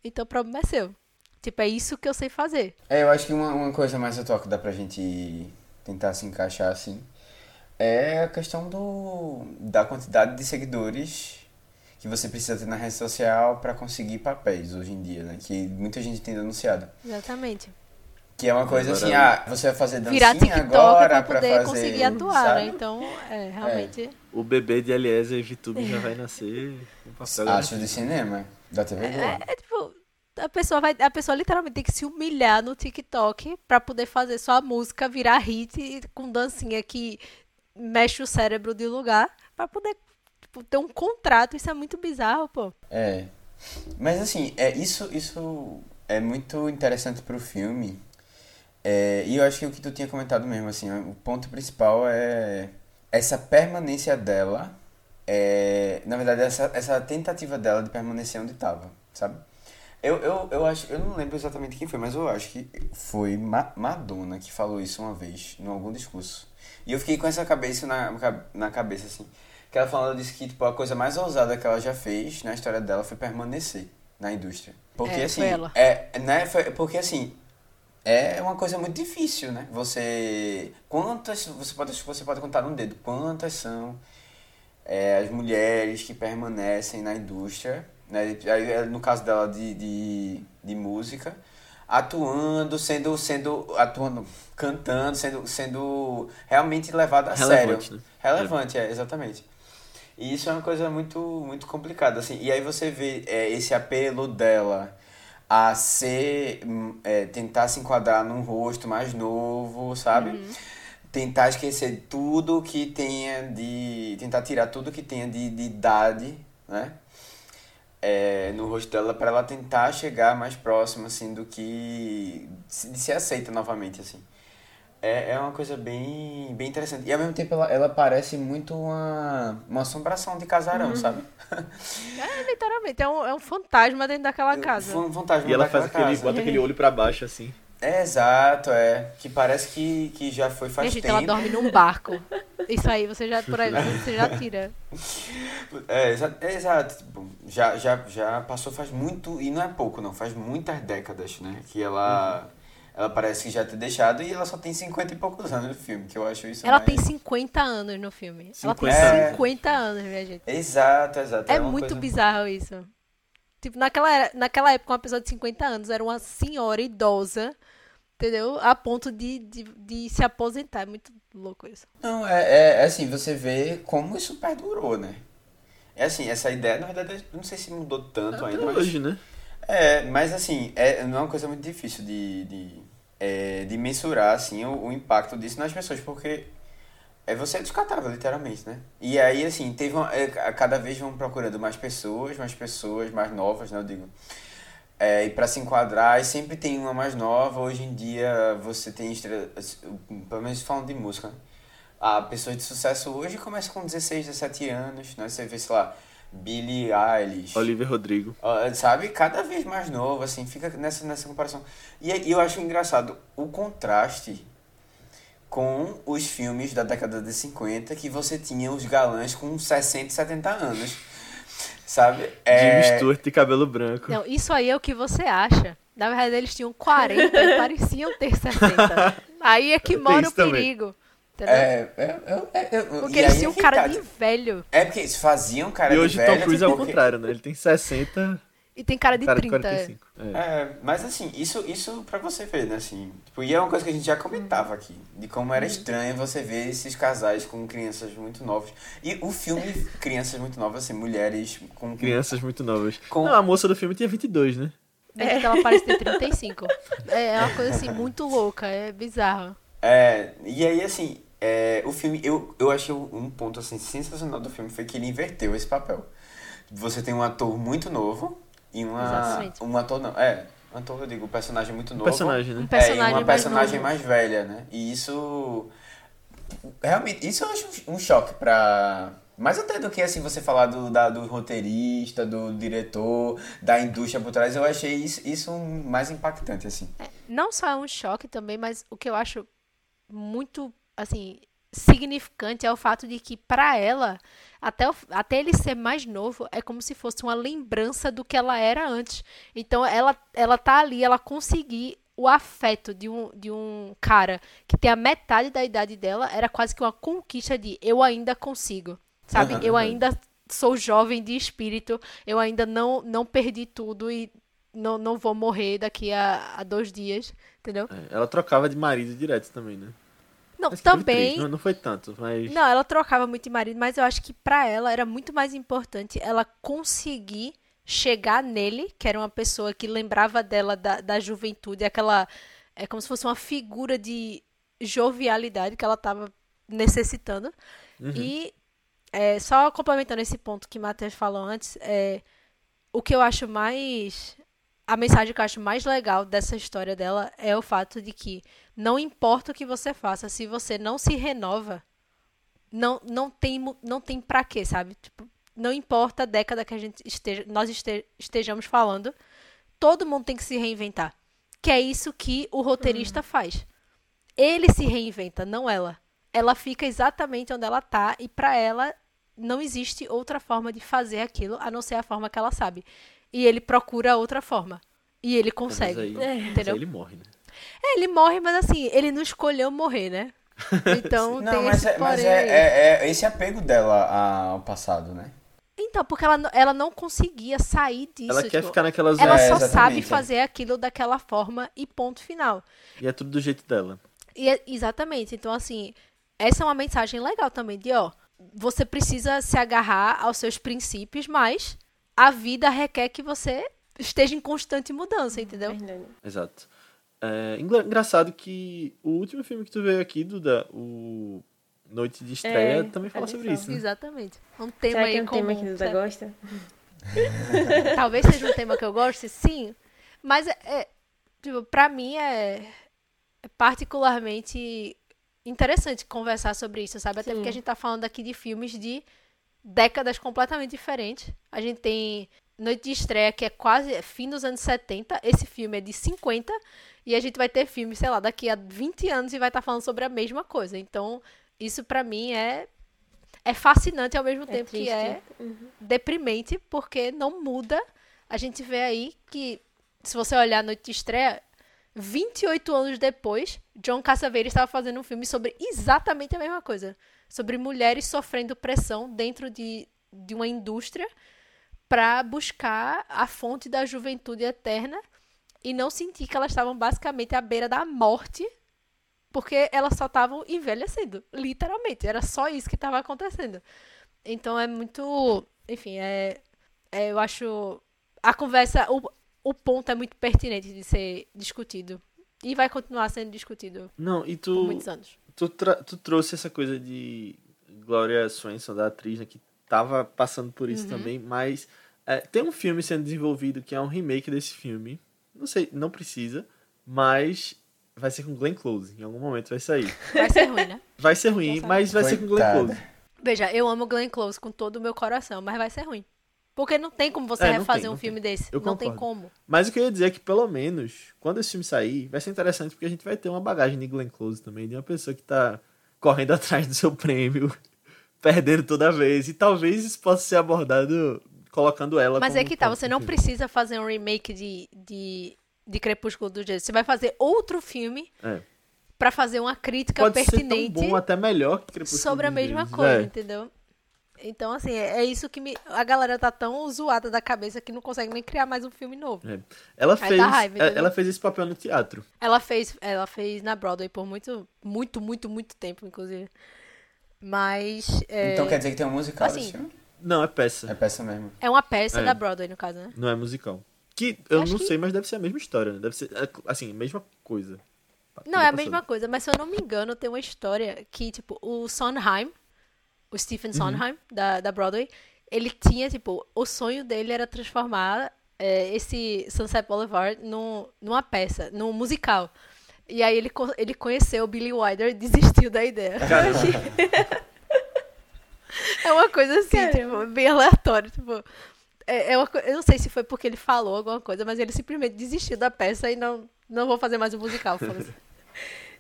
então o problema é seu. Tipo, é isso que eu sei fazer. É, eu acho que uma, uma coisa mais atual que dá pra gente tentar se encaixar assim é a questão do da quantidade de seguidores que você precisa ter na rede social pra conseguir papéis hoje em dia, né? Que muita gente tem denunciado. Exatamente. Que é uma coisa Agora- assim, ah, você vai fazer Virar dancinha TikTok agora pra pra poder fazer, conseguir atuar, sabe? né? Então, é, realmente. O bebê de Eliezer VTube já vai nascer papel Acho de cinema, da TV. É, é tipo, a pessoa vai, a pessoa literalmente tem que se humilhar no TikTok pra poder fazer sua música virar hit com dancinha que mexe o cérebro de lugar pra poder tipo, ter um contrato. Isso é muito bizarro, pô. É. Mas assim, é, isso, isso é muito interessante pro filme. É, e eu acho que o que tu tinha comentado mesmo, assim, o ponto principal é essa permanência dela. É, na verdade, essa, essa tentativa dela de permanecer onde estava, sabe? Eu, eu, eu acho, eu não lembro exatamente quem foi, mas eu acho que foi Ma- Madonna que falou isso uma vez, em algum discurso. E eu fiquei com essa cabeça na, na cabeça, assim. Que ela falando disse que tipo, a coisa mais ousada que ela já fez na história dela foi permanecer na indústria. Porque É, assim, é, né, foi, porque assim, é uma coisa muito difícil, né? Você quantas você pode você pode contar no dedo quantas são é, as mulheres que permanecem na indústria né? É, No caso dela de, de, de música, atuando, sendo, sendo, atuando, cantando, sendo, sendo realmente levada a Relevante, sério. né? Relevante, é, exatamente. E isso é uma coisa muito, muito complicada, assim. E aí você vê é, esse apelo dela a ser, hum, é, tentar se enquadrar num rosto mais novo, sabe? Tentar esquecer tudo que tenha de... Tentar tirar tudo que tenha de, de idade, né? É, no rosto dela para ela tentar chegar mais próximo, assim, do que... De ser aceita novamente, assim. É, é uma coisa bem, bem interessante. E ao mesmo tempo ela, ela parece muito uma, uma assombração de casarão, sabe? É, literalmente, é um, é um fantasma dentro daquela casa. Foi um fantasma E ela faz aquele, casa. bota aquele olho pra baixo, assim. É, exato, é. Que parece que, que já foi faz Minha gente, tempo. ela dorme num barco. Isso aí, você já, por aí, você já tira. É, exa- é, exato. Tipo, já, já, já passou faz muito, e não é pouco não, faz muitas décadas, né? Que ela, ela parece que já ter deixado e ela só tem 50 e poucos anos no filme, que eu acho isso Ela mais... tem 50 anos no filme. Ela tem 50 50 anos, minha gente. Exato, exato. É uma muito coisa- bizarro isso. Tipo, naquela, era- naquela época, uma pessoa de 50 anos era uma senhora idosa, entendeu? A ponto de, de, de se aposentar. É muito louco isso. Não, é, é, é assim, você vê como isso perdurou, né? É assim, essa ideia, na verdade, não sei se mudou tanto Até ainda, mas... hoje, né? É, mas assim, é, não é uma coisa muito difícil de, de, é, de mensurar, assim, o, o impacto disso nas pessoas, porque é, você é descartável, literalmente, né? E aí, assim, teve uma, é, cada vez vão procurando mais pessoas, mais pessoas mais novas, né, eu digo. É, e para se enquadrar, e sempre tem uma mais nova. Hoje em dia você tem estrelas, pelo menos falando de música, né? A pessoas de sucesso hoje começa com 16, 17 anos, né? Você vê, sei lá, Billie Eilish. Oliver Rodrigo. Ó, Sabe? Cada vez mais novo, assim, fica nessa, nessa comparação. E aí eu acho engraçado o contraste com os filmes da década de 50, que você tinha os galãs com 60, 70 anos. Sabe? Jimmy É, Stewart de cabelo branco. Não, isso aí é o que você acha. Na verdade, eles tinham 40 e pareciam ter 60. Aí é que mora o isso também. É, é, é, é, é, Porque e eles tinham é que cara tá, de velho. É porque eles faziam cara E de hoje velho. Tom Cruise é o contrário, né? Ele tem 60, E tem cara de cara de 30. 45. É. É, mas assim, isso, isso pra você ver, né, assim, tipo, e é uma coisa que a gente já comentava aqui, de como era estranho você ver esses casais com crianças muito novas. E o filme, crianças muito novas, assim, mulheres com... Crianças muito novas. Com- Não, a moça do filme tinha 22, né? Desde que ela parece ter 35. É, é uma coisa assim, muito louca. É bizarro. É, e aí, assim, é, o filme, eu, eu achei um ponto, assim, sensacional do filme foi que ele inverteu esse papel. Você tem um ator muito novo e uma... Exatamente. Um ator, não, é, um ator, eu digo, um personagem muito novo. personagem, né? Um personagem é, e uma mais personagem novo. mais velha, né? E isso. Realmente, isso eu acho um choque pra. Mais até do que assim você falar do, da, do roteirista, do diretor, da indústria por trás, eu achei isso, isso mais impactante, assim. Não só é um choque também, mas o que eu acho muito, assim, significante é o fato de que, pra ela, até, o- até ele ser mais novo, é como se fosse uma lembrança do que ela era antes. Então, ela, ela tá ali, ela conseguir o afeto de um, de um cara que tem a metade da idade dela, era quase que uma conquista de eu ainda consigo, sabe? Aham, eu ainda sou jovem de espírito, eu ainda não, não perdi tudo e não, não vou morrer daqui a, a dois dias, entendeu? É, Ela trocava de marido direto também, né? Não, também. Não, não foi tanto, mas. Não, ela trocava muito de marido, mas eu acho que pra ela era muito mais importante ela conseguir chegar nele, que era uma pessoa que lembrava dela da, da juventude, aquela. É como se fosse uma figura de jovialidade que ela tava necessitando. E é, só complementando esse ponto que o Matheus falou antes, é, o que eu acho mais. A mensagem que eu acho mais legal dessa história dela é o fato de que não importa o que você faça, se você não se renova, não, não tem, não tem pra quê, sabe? Tipo, não importa a década que a gente esteja, nós este- estejamos falando, todo mundo tem que se reinventar. Que é isso que o roteirista faz. Ele se reinventa, não ela. Ela fica exatamente onde ela tá e pra ela não existe outra forma de fazer aquilo a não ser a forma que ela sabe. E ele procura outra forma. E ele Mas consegue. aí, É. mas Entendeu? aí ele morre, né? É, ele morre, mas assim, ele não escolheu morrer, né? Então Não, tem mas, esse é, mas é, é, é esse apego dela ao passado, né? Então, porque ela, ela não conseguia sair disso. Ela quer tipo, ficar naquela zona. Ela É, só sabe é. fazer aquilo daquela forma e ponto final. E é tudo do jeito dela. E é- exatamente. Então, assim, essa é uma mensagem legal também de, ó, você precisa se agarrar aos seus princípios, mas a vida requer que você esteja em constante mudança, entendeu? Verdade. Exato. É engra- engraçado que o último filme que tu veio aqui, Duda, o Noite de Estreia, É, também fala sobre isso. Né? Exatamente. Um tema Será que é um tema comum, que Duda sabe? gosta? Talvez seja um tema que eu goste, sim. Mas, é, é, tipo, pra mim é, é particularmente interessante conversar sobre isso, sabe? Até Sim. porque a gente tá falando aqui de filmes de décadas completamente diferentes. A gente tem Noite de Estreia, que é quase é fim dos anos 70. Esse filme é de 50. E a gente vai ter filme, sei lá, daqui a 20 anos e vai estar falando sobre a mesma coisa. Então, isso pra mim é, é fascinante ao mesmo É tempo que triste. é deprimente, porque não muda. A gente vê aí que, se você olhar a noite de estreia, 28 anos depois, John Cassavetes estava fazendo um filme sobre exatamente a mesma coisa. Sobre mulheres sofrendo pressão dentro de, de uma indústria para buscar a fonte da juventude eterna e não sentir que elas estavam basicamente à beira da morte porque elas só estavam envelhecendo, literalmente. Era só isso que estava acontecendo. Então é muito. Enfim, é, é, eu acho. A conversa. O, o ponto é muito pertinente de ser discutido. E vai continuar sendo discutido Não, e por tu, muitos anos. Tu, tu trouxe essa coisa de Gloria Swanson, da atriz, né, que tava passando por Uhum. isso também, mas é, tem um filme sendo desenvolvido que é um remake desse filme. Não sei, não precisa, mas vai ser com Glenn Close. Em algum momento vai sair. Vai ser ruim, né? Vai ser ruim, mas vai ser com Glenn Coitada. Close. Veja, eu amo Glenn Close com todo o meu coração, mas vai ser ruim. Porque não tem como você É, refazer tem, um filme tem. desse. Eu não tem concordo. como. Mas o que eu ia dizer é que, pelo menos, quando esse filme sair, vai ser interessante porque a gente vai ter uma bagagem de Glenn Close também, de uma pessoa que tá correndo atrás do seu prêmio, perdendo toda vez. E talvez isso possa ser abordado colocando ela Mas como é que tá, você não de- precisa fazer um remake de, de, de Crepúsculo do Jeito. Você vai fazer outro filme É. pra fazer uma crítica Pode ser pertinente tão bom, até melhor que Crepúsculo sobre a mesma coisa, É. entendeu? Então, assim, é, é isso que me. A galera tá tão zoada da cabeça que não consegue nem criar mais um filme novo. É. Ela Aí fez, raiva, é, ela fez esse papel no teatro. Ela fez, ela fez na Broadway por muito, muito, muito, muito tempo, inclusive. Mas. É, Então quer dizer que tem um musical assim, desse filme? Não, é peça. É peça mesmo. é uma peça É. da Broadway, no caso, né? Não é musical. Que eu Acho não que- sei, mas deve ser a mesma história, né? Deve ser, assim, a mesma coisa. Não, é a mesma coisa, mas se eu não me engano, tem uma história que, tipo, o Sondheim, o Stephen Sondheim, da, da Broadway, ele tinha, tipo, o sonho dele era transformar é, esse Sunset Boulevard num, numa peça, num musical. E aí ele, ele conheceu o Billy Wilder e desistiu da ideia. é uma coisa assim, tipo, bem aleatória, tipo... É, é uma eu não sei se foi porque ele falou alguma coisa, mas ele simplesmente desistiu da peça e não, não vou fazer mais o musical.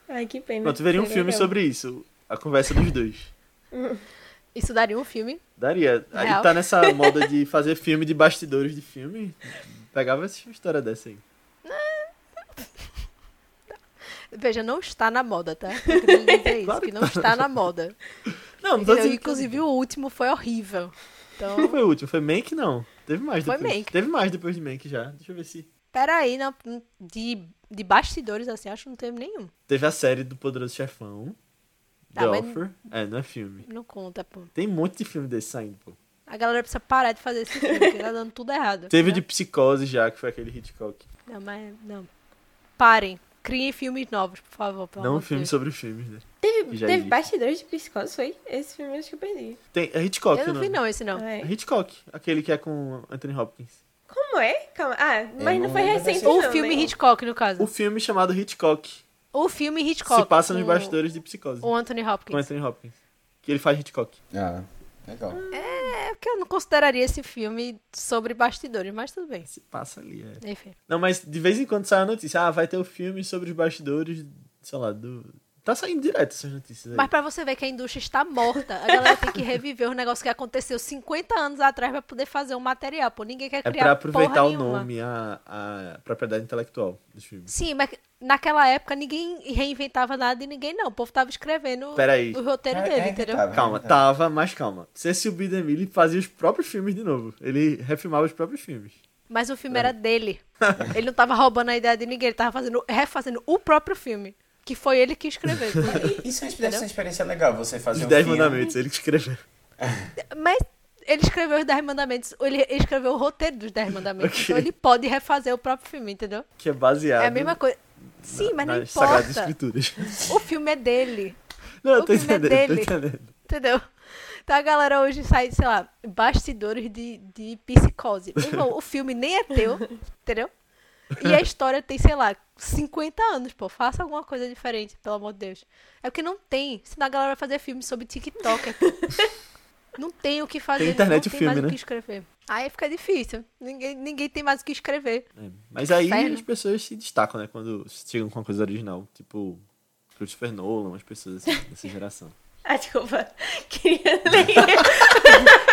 Ai, que pena. Pronto, veria um filme sobre isso. A conversa dos dois. Isso daria um filme. Daria. Aí tá nessa moda de fazer filme de bastidores de filme. Pegava essa história dessa aí. Veja, não está na moda, tá? Eu queria dizer isso, Claro que que não tá. está na moda. Não, não tô que- Inclusive, o último foi horrível. Então, foi o último? Foi Mank, não? Teve mais Foi depois. Mank. Teve mais depois de Mank já. Deixa eu ver se... peraí, não, de, de bastidores, assim, acho que não teve nenhum. Teve a série do Poderoso Chefão. Tá, The Offer. É, não é filme. Não conta, pô. Tem um monte de filme desse saindo, pô. A galera precisa parar de fazer esse filme, porque tá dando tudo errado. Teve né? de Psicose já, que foi aquele Hitchcock. Não, mas, não. Parem. Criem filmes novos, por favor. Pelo não um filme Deus. sobre filmes, né? Teve, Já teve bastidores de psicose, foi? Esse filme eu acho que eu perdi. Tem, é Hitchcock, Eu não o vi, não, esse não. É. É Hitchcock, aquele que é com Anthony Hopkins. Como é? Calma. Ah, mas Eu não não foi recente, O filme né? Hitchcock, no caso. O filme chamado Hitchcock O filme Hitchcock. se passa nos com bastidores de Psicose. O Anthony Com Hopkins. Anthony Hopkins. Que ele faz Hitchcock. Ah, legal. É porque eu não consideraria esse filme sobre bastidores, mas tudo bem. Se passa ali, é. Enfim. Não, mas de vez em quando sai a notícia. Ah, vai ter o filme sobre os bastidores, sei lá, do Tá saindo direto essas notícias aí. Mas pra você ver que a indústria está morta, a galera tem que reviver os negócios que aconteceu 50 anos atrás pra poder fazer um material, pô. Ninguém quer É criar pra aproveitar porra o nenhuma. nome, a, a propriedade intelectual dos filmes. Sim, mas naquela época ninguém reinventava nada e ninguém não. O povo tava escrevendo Peraí. o roteiro É- dele, é entendeu? inevitável, Calma, é tava, mas calma. Cecil B. DeMille fazia os próprios filmes de novo. Ele refilmava os próprios filmes. Mas o filme era dele. Ele não tava roubando a ideia de ninguém, ele tava fazendo, refazendo o próprio filme. Que foi ele que escreveu. Isso é uma- deve ser uma experiência legal, você fazer Os um Dez filme. Mandamentos, ele que escreveu. Mas ele escreveu os Dez Mandamentos, ele escreveu o roteiro dos Dez Mandamentos. Ok. Então ele pode refazer o próprio filme, entendeu? Que é baseado É a mesma coisa. Sim, mas não importa. Escrituras. O filme é dele. Não, eu O tô filme é entendendo, tô dele. entendendo. Entendeu? Então a galera hoje sai, sei lá, bastidores de, de psicose. Irmão, o filme nem é teu, entendeu? E a história tem, sei lá, 50 anos, pô. Faça alguma coisa diferente, pelo amor de Deus. É porque não tem. Senão a galera vai fazer filme sobre TikTok. Não tem o que fazer. Tem internet não o tem filme, mais né? o que escrever. Aí fica difícil. Ninguém, ninguém tem mais o que escrever. É, Mas aí Inferno. as pessoas se destacam, né? Quando chegam com uma coisa original. Tipo, Christopher Nolan, as pessoas assim, dessa geração. Ah, desculpa. Queria ler.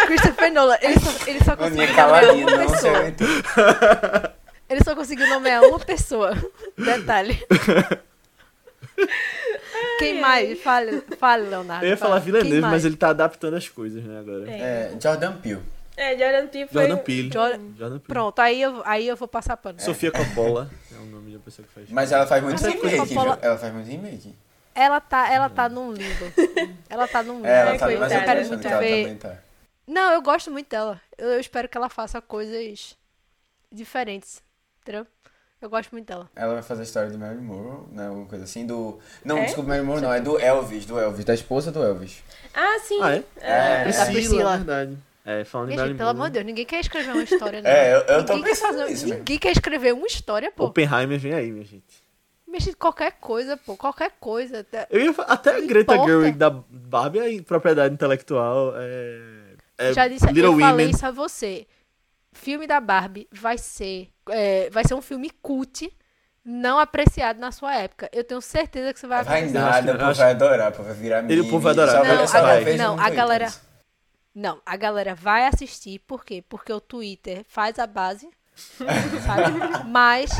Christopher Nolan, ele só, ele só conseguiu nomear caladinha, uma pessoa. Ele só conseguiu nomear uma pessoa. Detalhe. Quem mais? Fale, fale, Leonardo. Eu ia falar fale. Villeneuve, mais? mas ele tá adaptando as coisas, né, agora. É, Jordan Peele. É, Jordan Peele foi... Jordan Peele. Jordan- Jordan Peele. Pronto, aí eu, aí eu vou passar pano. Sofia Coppola é o nome da pessoa que faz. Mas ela faz muito remake, Coppola-? Ela faz muito remake. Ela tá, ela tá num limbo. Ela tá num limbo. É, ela tá mas eu Quero muito ela ver. tá. Não, eu gosto muito dela. Eu, eu espero que ela faça coisas diferentes. Entendeu? Eu gosto muito dela. Ela vai fazer a história de Mary Moore, né? Alguma coisa assim, do... Não, É? desculpa, Mary Moore não, é do Elvis, do Elvis, da esposa do Elvis. Ah, sim. Ah, é? É, Da Priscila. é verdade. É, falando em Minha Marilyn gente, pelo amor Monroe. de Deus, ninguém quer escrever uma história, não. É, eu, eu tô ninguém quer pensando fazer, nisso, né? Ninguém quer escrever uma história, pô. Oppenheimer vem aí, minha gente. Mexe qualquer coisa, pô. Qualquer coisa. Até- Eu ia até a Greta importa. Gerwig da Barbie é propriedade intelectual. É, é Já disse, Little eu falei Women. isso a você. Filme da Barbie vai ser, é, vai ser um filme cult, não apreciado na sua época. Eu tenho certeza que você vai Vai apreciar. nada, acho- o povo acho- vai adorar, o povo vai virar Ele- o meme. povo vai adorar. Não, vai- a- vai não, a galera-. Não, a galera vai assistir, por quê? Porque o Twitter faz a base, sabe? Mas,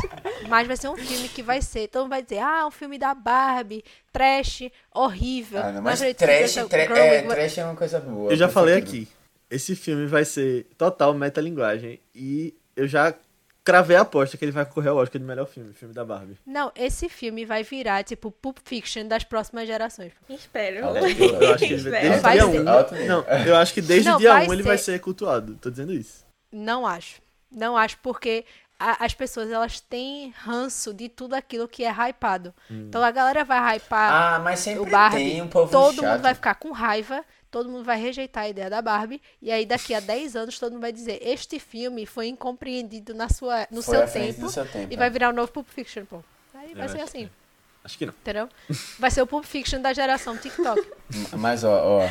mas vai ser um filme que vai ser, todo mundo vai dizer, ah, um filme da Barbie, trash, horrível. Ah, não, mas trash, essa tra é, trash é uma coisa boa. Eu já falei aqui. Esse filme vai ser total metalinguagem. E eu já cravei a aposta que ele vai concorrer ao Oscar de melhor filme, filme da Barbie. Não, esse filme vai virar, tipo, Pulp Fiction das próximas gerações. Espero. Eu, acho que ele desde Vai dia ser. 1. Alto nível. Não, eu acho que desde Não, o dia vai 1 ele ser. vai ser cultuado. Tô dizendo isso. Não acho. Não acho, porque a- as pessoas, elas têm ranço de tudo aquilo que é hypado. Então a galera vai hypar Ah, mas sempre o Barbie, tem um povo todo chato. mundo vai ficar com raiva, todo mundo vai rejeitar a ideia da Barbie, e aí daqui a 10 anos todo mundo vai dizer, este filme foi incompreendido na sua, no Foi seu tempo, do seu tempo, e é. vai virar o novo Pulp Fiction, pô. Aí vai Eu ser acho assim, Acho que não. entendeu? Vai ser o Pulp Fiction da geração TikTok. Mas, ó, ó,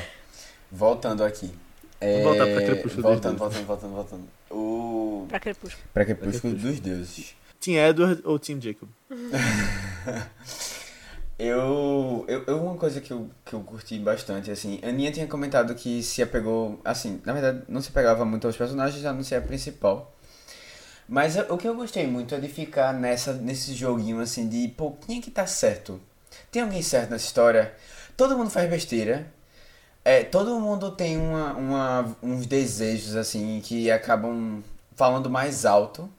voltando aqui. É... Vamos voltar pra Crepúsculo dos Voltando, Deuses. voltando, voltando, voltando. O... pra Crepúsculo. Pra Crepúsculo dos Deuses. Tim Edward ou Tim Jacob? Eu, eu, uma coisa que eu, que eu curti bastante, assim, Aninha tinha comentado que se apegou, assim, na verdade não se apegava muito aos personagens, a não ser a principal. Mas o que eu gostei muito é de ficar nessa, nesse joguinho, assim, de, pô, quem é que tá certo? Tem alguém certo nessa história? Todo mundo faz besteira. É, todo mundo tem uma, uma, uns desejos, assim, que acabam falando mais alto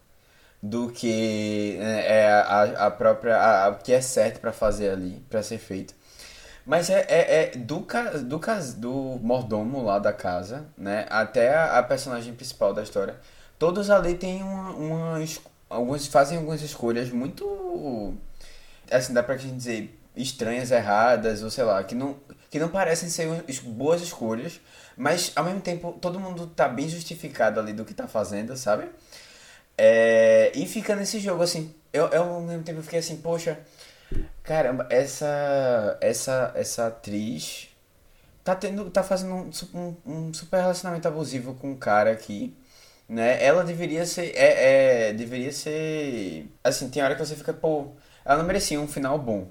do que é, é, a, a própria a, o que é certo pra fazer ali, pra ser feito. Mas é, é, é do, do, do mordomo lá da casa, né, até a, a personagem principal da história. Todos ali têm uma, uma alguns fazem algumas escolhas muito assim, dá gente dizer estranhas, erradas, ou sei lá, que não que não parecem ser boas escolhas, mas ao mesmo tempo todo mundo tá bem justificado ali do que tá fazendo, sabe? É, e fica nesse jogo assim. Eu, eu ao mesmo tempo fiquei assim, poxa, caramba, essa essa essa atriz tá tendo tá fazendo um, um, um super relacionamento abusivo com um cara aqui, né? Ela deveria ser é, é deveria ser assim, tem hora que você fica, pô, ela não merecia um final bom.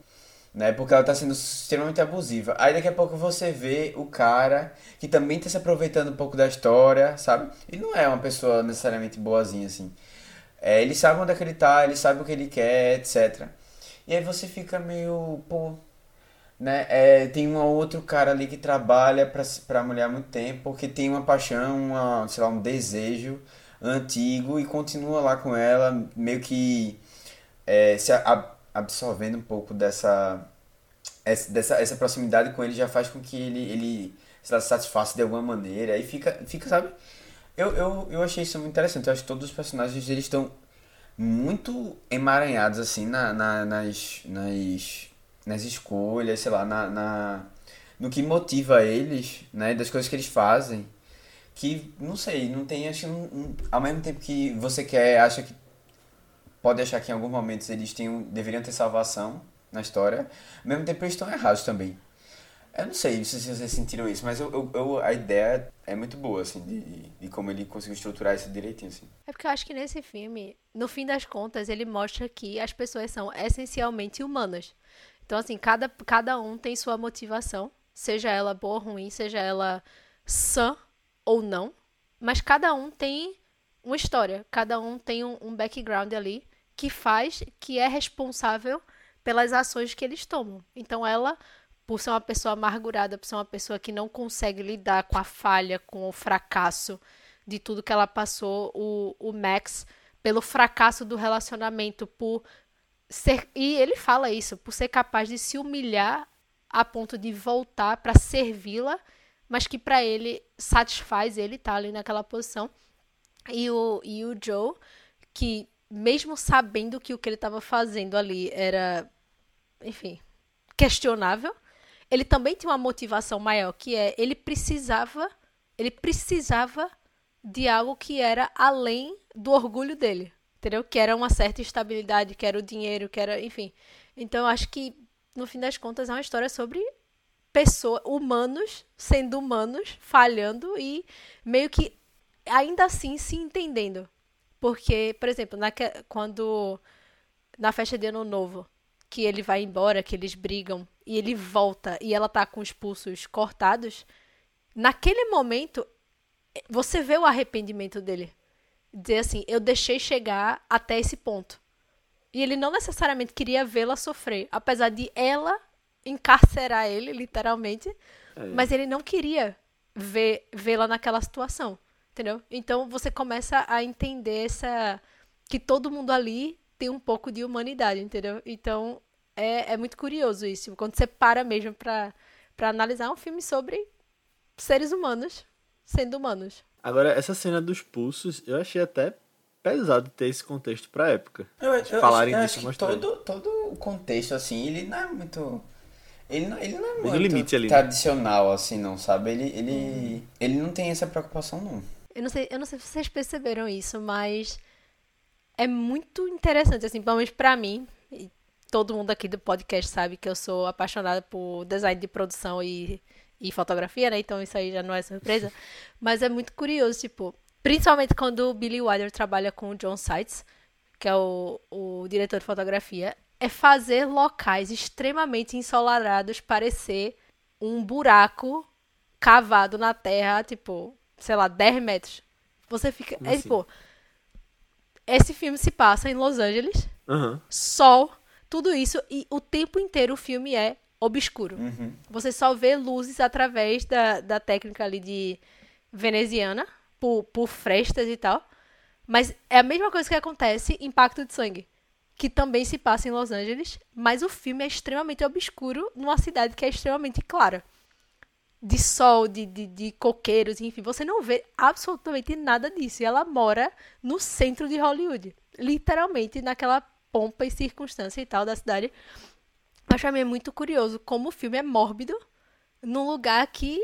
né? Porque ela tá sendo extremamente abusiva. Aí daqui a pouco você vê o cara que também tá se aproveitando um pouco da história, sabe? Ele não é uma pessoa necessariamente boazinha, assim. É, ele sabe onde é que ele tá, ele sabe o que ele quer, etc. E aí você fica meio, pô, né? É, tem um outro cara ali que trabalha pra, pra mulher há muito tempo, porque tem uma paixão, uma, sei lá, um desejo antigo e continua lá com ela, meio que é, se a, absorvendo um pouco dessa, essa, dessa essa proximidade com ele já faz com que ele, ele se satisfaça de alguma maneira. Aí fica, fica sabe? Eu, eu, eu achei isso muito interessante. Eu acho que todos os personagens eles estão muito emaranhados assim na, na, nas, nas, nas escolhas, sei lá, na, na, no que motiva eles, né? Das coisas que eles fazem. Que, não sei, não tem, acho que ao mesmo tempo que você quer, acha que pode achar que em alguns momentos eles tinham, deveriam ter salvação na história, ao mesmo tempo eles estão errados também. Eu não sei se vocês sentiram isso, mas eu, eu, eu, a ideia é muito boa, assim, de, de como ele conseguiu estruturar isso direitinho, assim. É porque eu acho que nesse filme, no fim das contas, ele mostra que as pessoas são essencialmente humanas. Então, assim, cada, cada um tem sua motivação, seja ela boa ou ruim, seja ela sã ou não, mas cada um tem uma história, cada um tem um, um background ali que faz, que é responsável pelas ações que eles tomam. Então ela, por ser uma pessoa amargurada, por ser uma pessoa que não consegue lidar com a falha, com o fracasso de tudo que ela passou, o, o Max, pelo fracasso do relacionamento, por ser. E ele fala isso, por ser capaz de se humilhar a ponto de voltar para servi-la, mas que para ele satisfaz ele estar tá ali naquela posição. E o, e o Joe, que mesmo sabendo que o que ele estava fazendo ali era, enfim, questionável, ele também tinha uma motivação maior, que é ele precisava, ele precisava de algo que era além do orgulho dele, entendeu? Que era uma certa estabilidade, que era o dinheiro, que era, enfim. Então acho que no fim das contas é uma história sobre pessoas, humanos sendo humanos, falhando e meio que ainda assim se entendendo. Porque, por exemplo, na, quando na festa de ano novo, que ele vai embora, que eles brigam, e ele volta e ela tá com os pulsos cortados, naquele momento você vê o arrependimento dele. Dizer assim, eu deixei chegar até esse ponto. E ele não necessariamente queria vê-la sofrer, apesar de ela encarcerar ele, literalmente, é. mas ele não queria ver vê-la naquela situação. Entendeu? Então você começa a entender essa. que todo mundo ali tem um pouco de humanidade, entendeu? Então é, é muito curioso isso. Quando você para mesmo pra, pra analisar um filme sobre seres humanos sendo humanos. Agora, essa cena dos pulsos, eu achei até pesado ter esse contexto pra época. Eu, eu, falarem eu disso todo, todo o contexto, assim, ele não é muito. Ele não, ele não é muito limite ali, né? tradicional, né? assim, não, sabe? Ele, ele, hum. ele não tem essa preocupação, não. Eu não sei, eu não sei se vocês perceberam isso, mas é muito interessante, assim, pelo menos pra mim. Todo mundo aqui do podcast sabe que eu sou apaixonada por design de produção e, e fotografia, né? Então isso aí já não é surpresa. mas é muito curioso, tipo, principalmente quando o Billy Wilder trabalha com o John Seitz, que é o, o diretor de fotografia, é fazer locais extremamente ensolarados parecer um buraco cavado na terra, tipo, sei lá, 10 metros. Você fica. Como é, assim? tipo. Esse filme se passa em Los Angeles. Uhum. Sol, tudo isso. E o tempo inteiro o filme é obscuro. Uhum. Você só vê luzes através da, da técnica ali de veneziana, por, por frestas e tal. Mas é a mesma coisa que acontece em Pacto de Sangue. Que também se passa em Los Angeles, mas o filme é extremamente obscuro numa cidade que é extremamente clara de sol, de, de, de, coqueiros, enfim, você não vê absolutamente nada disso. E ela mora no centro de Hollywood, literalmente naquela pompa e circunstância e tal da cidade. Mim é muito curioso como o filme é mórbido num lugar que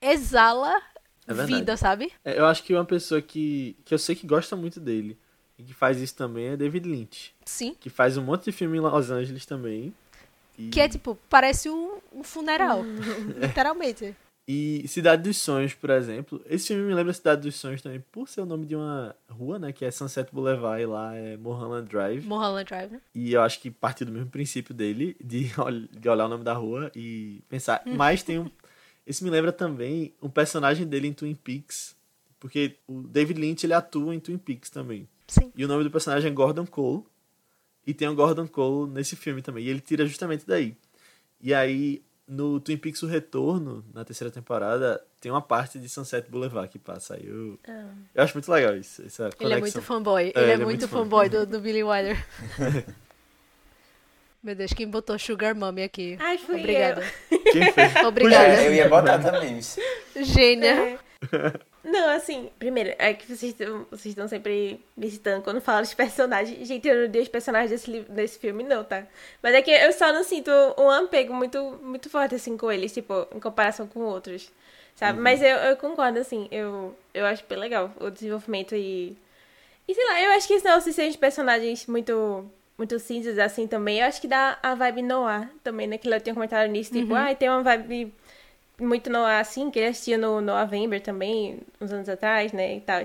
exala é vida, sabe? É, eu acho que uma pessoa que, que eu sei que gosta muito dele e que faz isso também é David Lynch. Sim. Que faz um monte de filme em Los Angeles também. E... Que é tipo, parece um, um funeral. literalmente. E Cidade dos Sonhos, por exemplo. Esse filme me lembra Cidade dos Sonhos também, por ser o nome de uma rua, né? Que é Sunset Boulevard e lá é Mulholland Drive. Mulholland Drive, né? E eu acho que partiu do mesmo princípio dele, de, ol- de olhar o nome da rua e pensar. Mas tem um. Esse me lembra também um personagem dele em Twin Peaks. Porque o David Lynch ele atua em Twin Peaks também. Sim. E o nome do personagem é Gordon Cole. E tem o Gordon Cole nesse filme também. E ele tira justamente daí. E aí, no Twin Peaks O Retorno, na terceira temporada, tem uma parte de Sunset Boulevard que passa. Aí eu, eu acho muito legal isso. Essa Ele é conexão. muito fanboy. É, ele é, ele é muito muito fã. fanboy do, do Billy Wilder. Meu Deus, quem botou Sugar Mommy aqui? Ai, fui Obrigada. Quem fez? Obrigada. É, eu ia botar também. isso. Gênia. Não, assim, primeiro, é que vocês estão vocês estão sempre me citando quando falam dos personagens. Gente, eu não dei os personagens desse, desse filme, não, tá? Mas é que eu só não sinto um apego muito, muito forte, assim, com eles, tipo, em comparação com outros, sabe? Mas eu, eu concordo, assim, eu, eu acho bem legal o desenvolvimento e... E sei lá, eu acho que não se são os personagens muito... Muito cinzas, assim, também. Eu acho que dá a vibe noir também, né? Que eu tinha comentado nisso, tipo, ah, tem uma vibe muito no assim, que ele assistia no, no Avember também, uns anos atrás, né, e tal.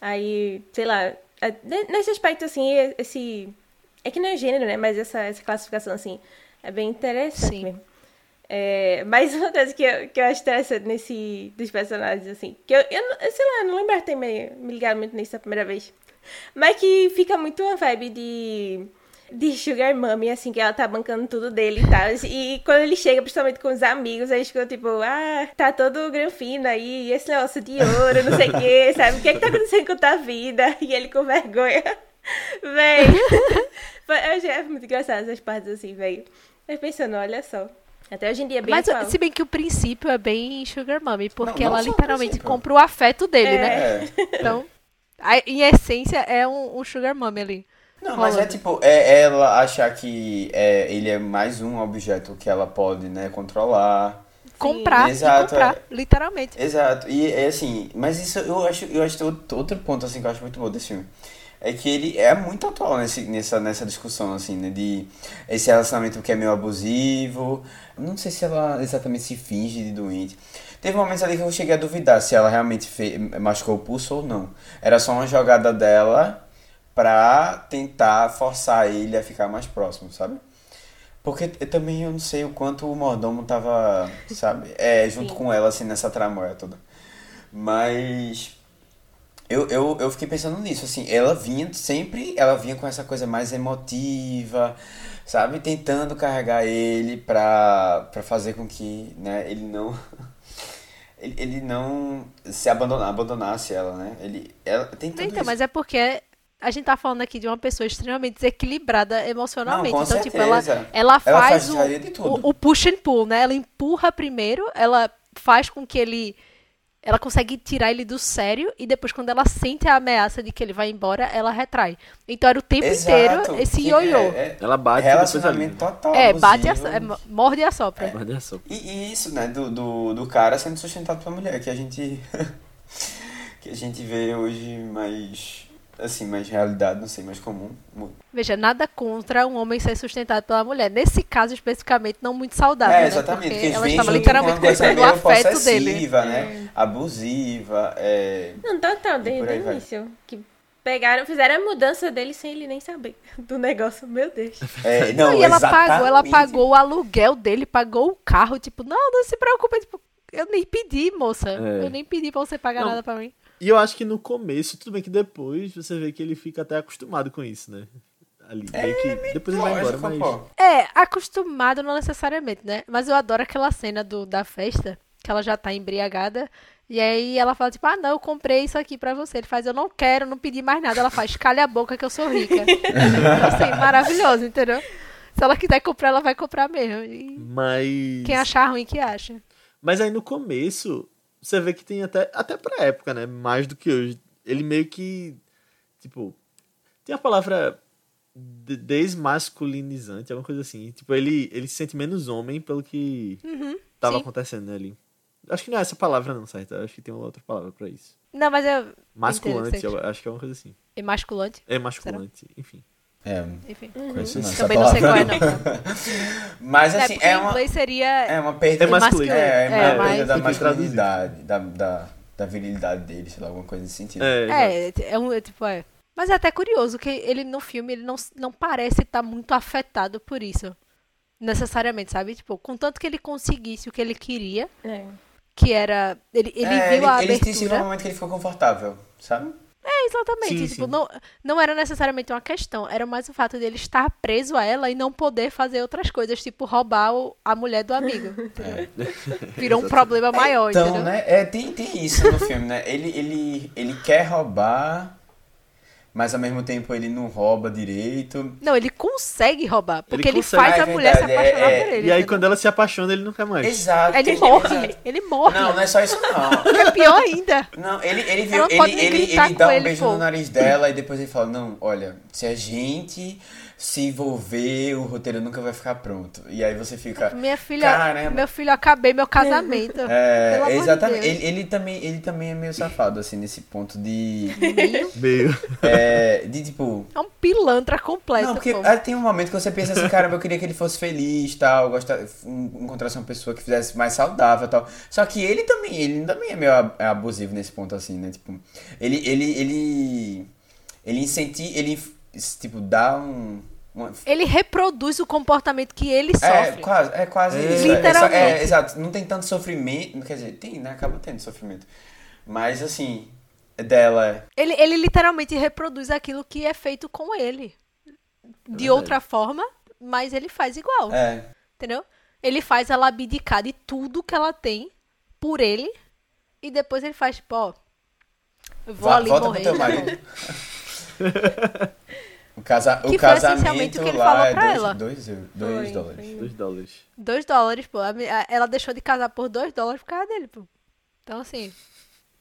Aí, sei lá, é, ne- nesse aspecto, assim, esse... É que não é gênero, né, mas essa, essa classificação, assim, é bem interessante Sim. mesmo. É, mas uma coisa que eu, que eu acho interessante nesse, dos personagens, assim, que eu, eu, sei lá, não lembro de ter me, me ligado muito nisso a primeira vez. Mas que fica muito uma vibe de, de Sugar Mummy, assim, que ela tá bancando tudo dele e tal. E quando ele chega, principalmente com os amigos, aí ficam tipo, ah, tá todo granfino aí, esse negócio de ouro, não sei o que, sabe? O que é que tá acontecendo com tua vida? E ele com vergonha. Véi. Foi- Eu achei muito engraçado essas partes assim, velho. Eu pensando, olha só. Até hoje em dia é bem Mas atual. se bem que o princípio é bem Sugar Mommy, porque Não, não ela o literalmente princípio. compra o afeto dele, né? É. Então, a- em essência, é um, um Sugar Mommy ali. Não, mas é tipo, é ela achar que é, ele é mais um objeto que ela pode, né, controlar. Comprar Exato, comprar, é. literalmente. Exato. E é assim, mas isso eu acho, eu acho que outro ponto assim que eu acho muito bom desse filme. É que ele é muito atual nesse, nessa, nessa discussão, assim, né? De esse relacionamento que é meio abusivo. Não sei se ela exatamente se finge de doente. Teve momentos ali que eu cheguei a duvidar se ela realmente fe- machucou o pulso ou não. Era só uma jogada dela pra tentar forçar ele a ficar mais próximo, sabe? Porque eu também eu não sei o quanto o mordomo tava, sabe? É, junto Sim. com ela, assim, nessa tramóia toda. Mas. Eu, eu, eu fiquei pensando nisso, assim, ela vinha sempre, ela vinha com essa coisa mais emotiva, sabe? Tentando carregar ele pra, pra fazer com que, né, ele não. Ele, ele não se abandonar, abandonasse ela, né? Ele, ela tem tudo Então, isso. mas é porque a gente tá falando aqui de uma pessoa extremamente desequilibrada emocionalmente. Não, com então, tipo, ela, certeza. ela Ela faz, o, o, o push and pull, né? Ela empurra primeiro, ela faz com que ele. Ela consegue tirar ele do sério e depois, quando ela sente a ameaça de que ele vai embora, ela retrai. Então era o tempo Exato. inteiro esse Que ioiô. É, é Ela bate depois relacionamento total. É, bate e asso- é, morde e assopra. Guarda essa. E, e isso, né, do, do, do cara sendo sustentado pela mulher, que a gente. que a gente vê hoje mais. Assim, mais realidade, não sei, mais comum. Mu- Veja, nada contra um homem ser sustentado pela mulher. Nesse caso especificamente, não muito saudável. É, né? exatamente, Porque porque ela estava literalmente coisa o afeto dele. né? Abusiva, é. Não, total, desde o início. Que pegaram, fizeram a mudança dele sem ele nem saber do negócio. Meu Deus. é Não, não, e ela pagou, ela pagou o aluguel dele, pagou o carro, tipo, não, não se preocupe, tipo, eu nem pedi, moça. É. Eu nem pedi pra você pagar Não. nada pra mim. E eu acho que no começo, tudo bem que depois você vê que ele fica até acostumado com isso, né? Ali, meio que depois ele vai embora, mas... É, acostumado não necessariamente, né? Mas eu adoro aquela cena do, da festa, que ela já tá embriagada, e aí ela fala, tipo, ah, não, eu comprei isso aqui pra você. Ele faz, eu não quero, não pedi mais nada. Ela faz, calha a boca que eu sou rica. então, assim, maravilhoso, entendeu? Se ela quiser comprar, ela vai comprar mesmo. E Mas... quem achar ruim, que acha. Mas aí no começo, você vê que tem até, até pra época, né? Mais do que hoje. Ele meio que, tipo, tem a palavra de- desmasculinizante, alguma coisa assim. Tipo, ele, ele se sente menos homem pelo que tava sim. acontecendo né, ali. Acho que não é essa palavra não, certo? Acho que tem uma outra palavra pra isso. Não, mas eu. Masculante, acho que é uma coisa assim. Emasculante. É masculante, enfim. É, Enfim. conheço não, essa Também não sei qual é, não. Mas É, assim, é em uma, inglês seria. é uma perda. É masculino. É, é, uma É, perda mas- da masculinidade, da, da, da virilidade dele, sei lá, alguma coisa nesse sentido. É, exato. É, é um, é tipo, é. Mas é até curioso que ele no filme ele não, não parece estar muito afetado por isso. Necessariamente, sabe? Tipo, contanto que ele conseguisse o que ele queria, É. que era. Ele, ele É, viu a ele, ele sentiu um abertura. momento que ele ficou confortável, sabe? É, exatamente. Sim, tipo, sim. Não, não era necessariamente uma questão, era mais o fato dele estar preso a ela e não poder fazer outras coisas, tipo roubar o- a mulher do amigo. entendeu? Virou um problema maior, Então, entendeu? né? É, tem, tem isso no filme, né? Ele, ele, ele quer roubar, mas ao mesmo tempo ele não rouba direito. Não, ele consegue roubar, porque ele, consegue. faz Ah, a é mulher se verdade, é, apaixonar é. por ele. E aí, entendeu? quando ela se apaixona, ele não quer mais. Exato. Ele ele- morre, exato. ele morre. Não, não é só isso não. É pior ainda. Não, ele, ele viu, ele, ele, ele dá um ele, beijo pô. no nariz dela e depois ele fala, não, olha, se a gente se envolver, o roteiro nunca vai ficar pronto. E aí você fica. Minha filha, Caramba. meu filho, acabei meu casamento. É, Pelo amor de exatamente. Deus. Ele, ele também, ele também é meio safado, assim, nesse ponto de. Meio- é, de tipo. É um pilantra completo. Não, porque pô. tem um momento que você pensa assim, caramba, eu queria que ele fosse feliz, tal, gostar, en- encontrasse uma pessoa que fizesse mais saudável, tal. Só que ele também, ele também é meio é abusivo nesse ponto assim, né? Tipo, ele ele ele ele incentiva, ele tipo dá um uma- Ele reproduz o comportamento que ele é, sofre. quase, é quase É. isso. É, Literalmente. É, é, exato, não tem tanto sofrimento, quer dizer, tem, né? Acaba tendo sofrimento. Mas assim, dela Ele, ele literalmente reproduz aquilo que é feito com ele. De outra forma, mas ele faz igual. é, Entendeu? Ele faz ela abdicar de tudo que ela tem por ele. E depois ele faz, tipo, ó. Vou Va- ali morrer. pro teu marido. o, casa, o Que foi casamento essencialmente o que ele lá falou é pra dois, ela. dois, eu- dois Foi, dólares. foi. Dois dólares. Dois dólares, pô. Ela deixou de casar por dois dólares por causa dele, pô. Então, assim.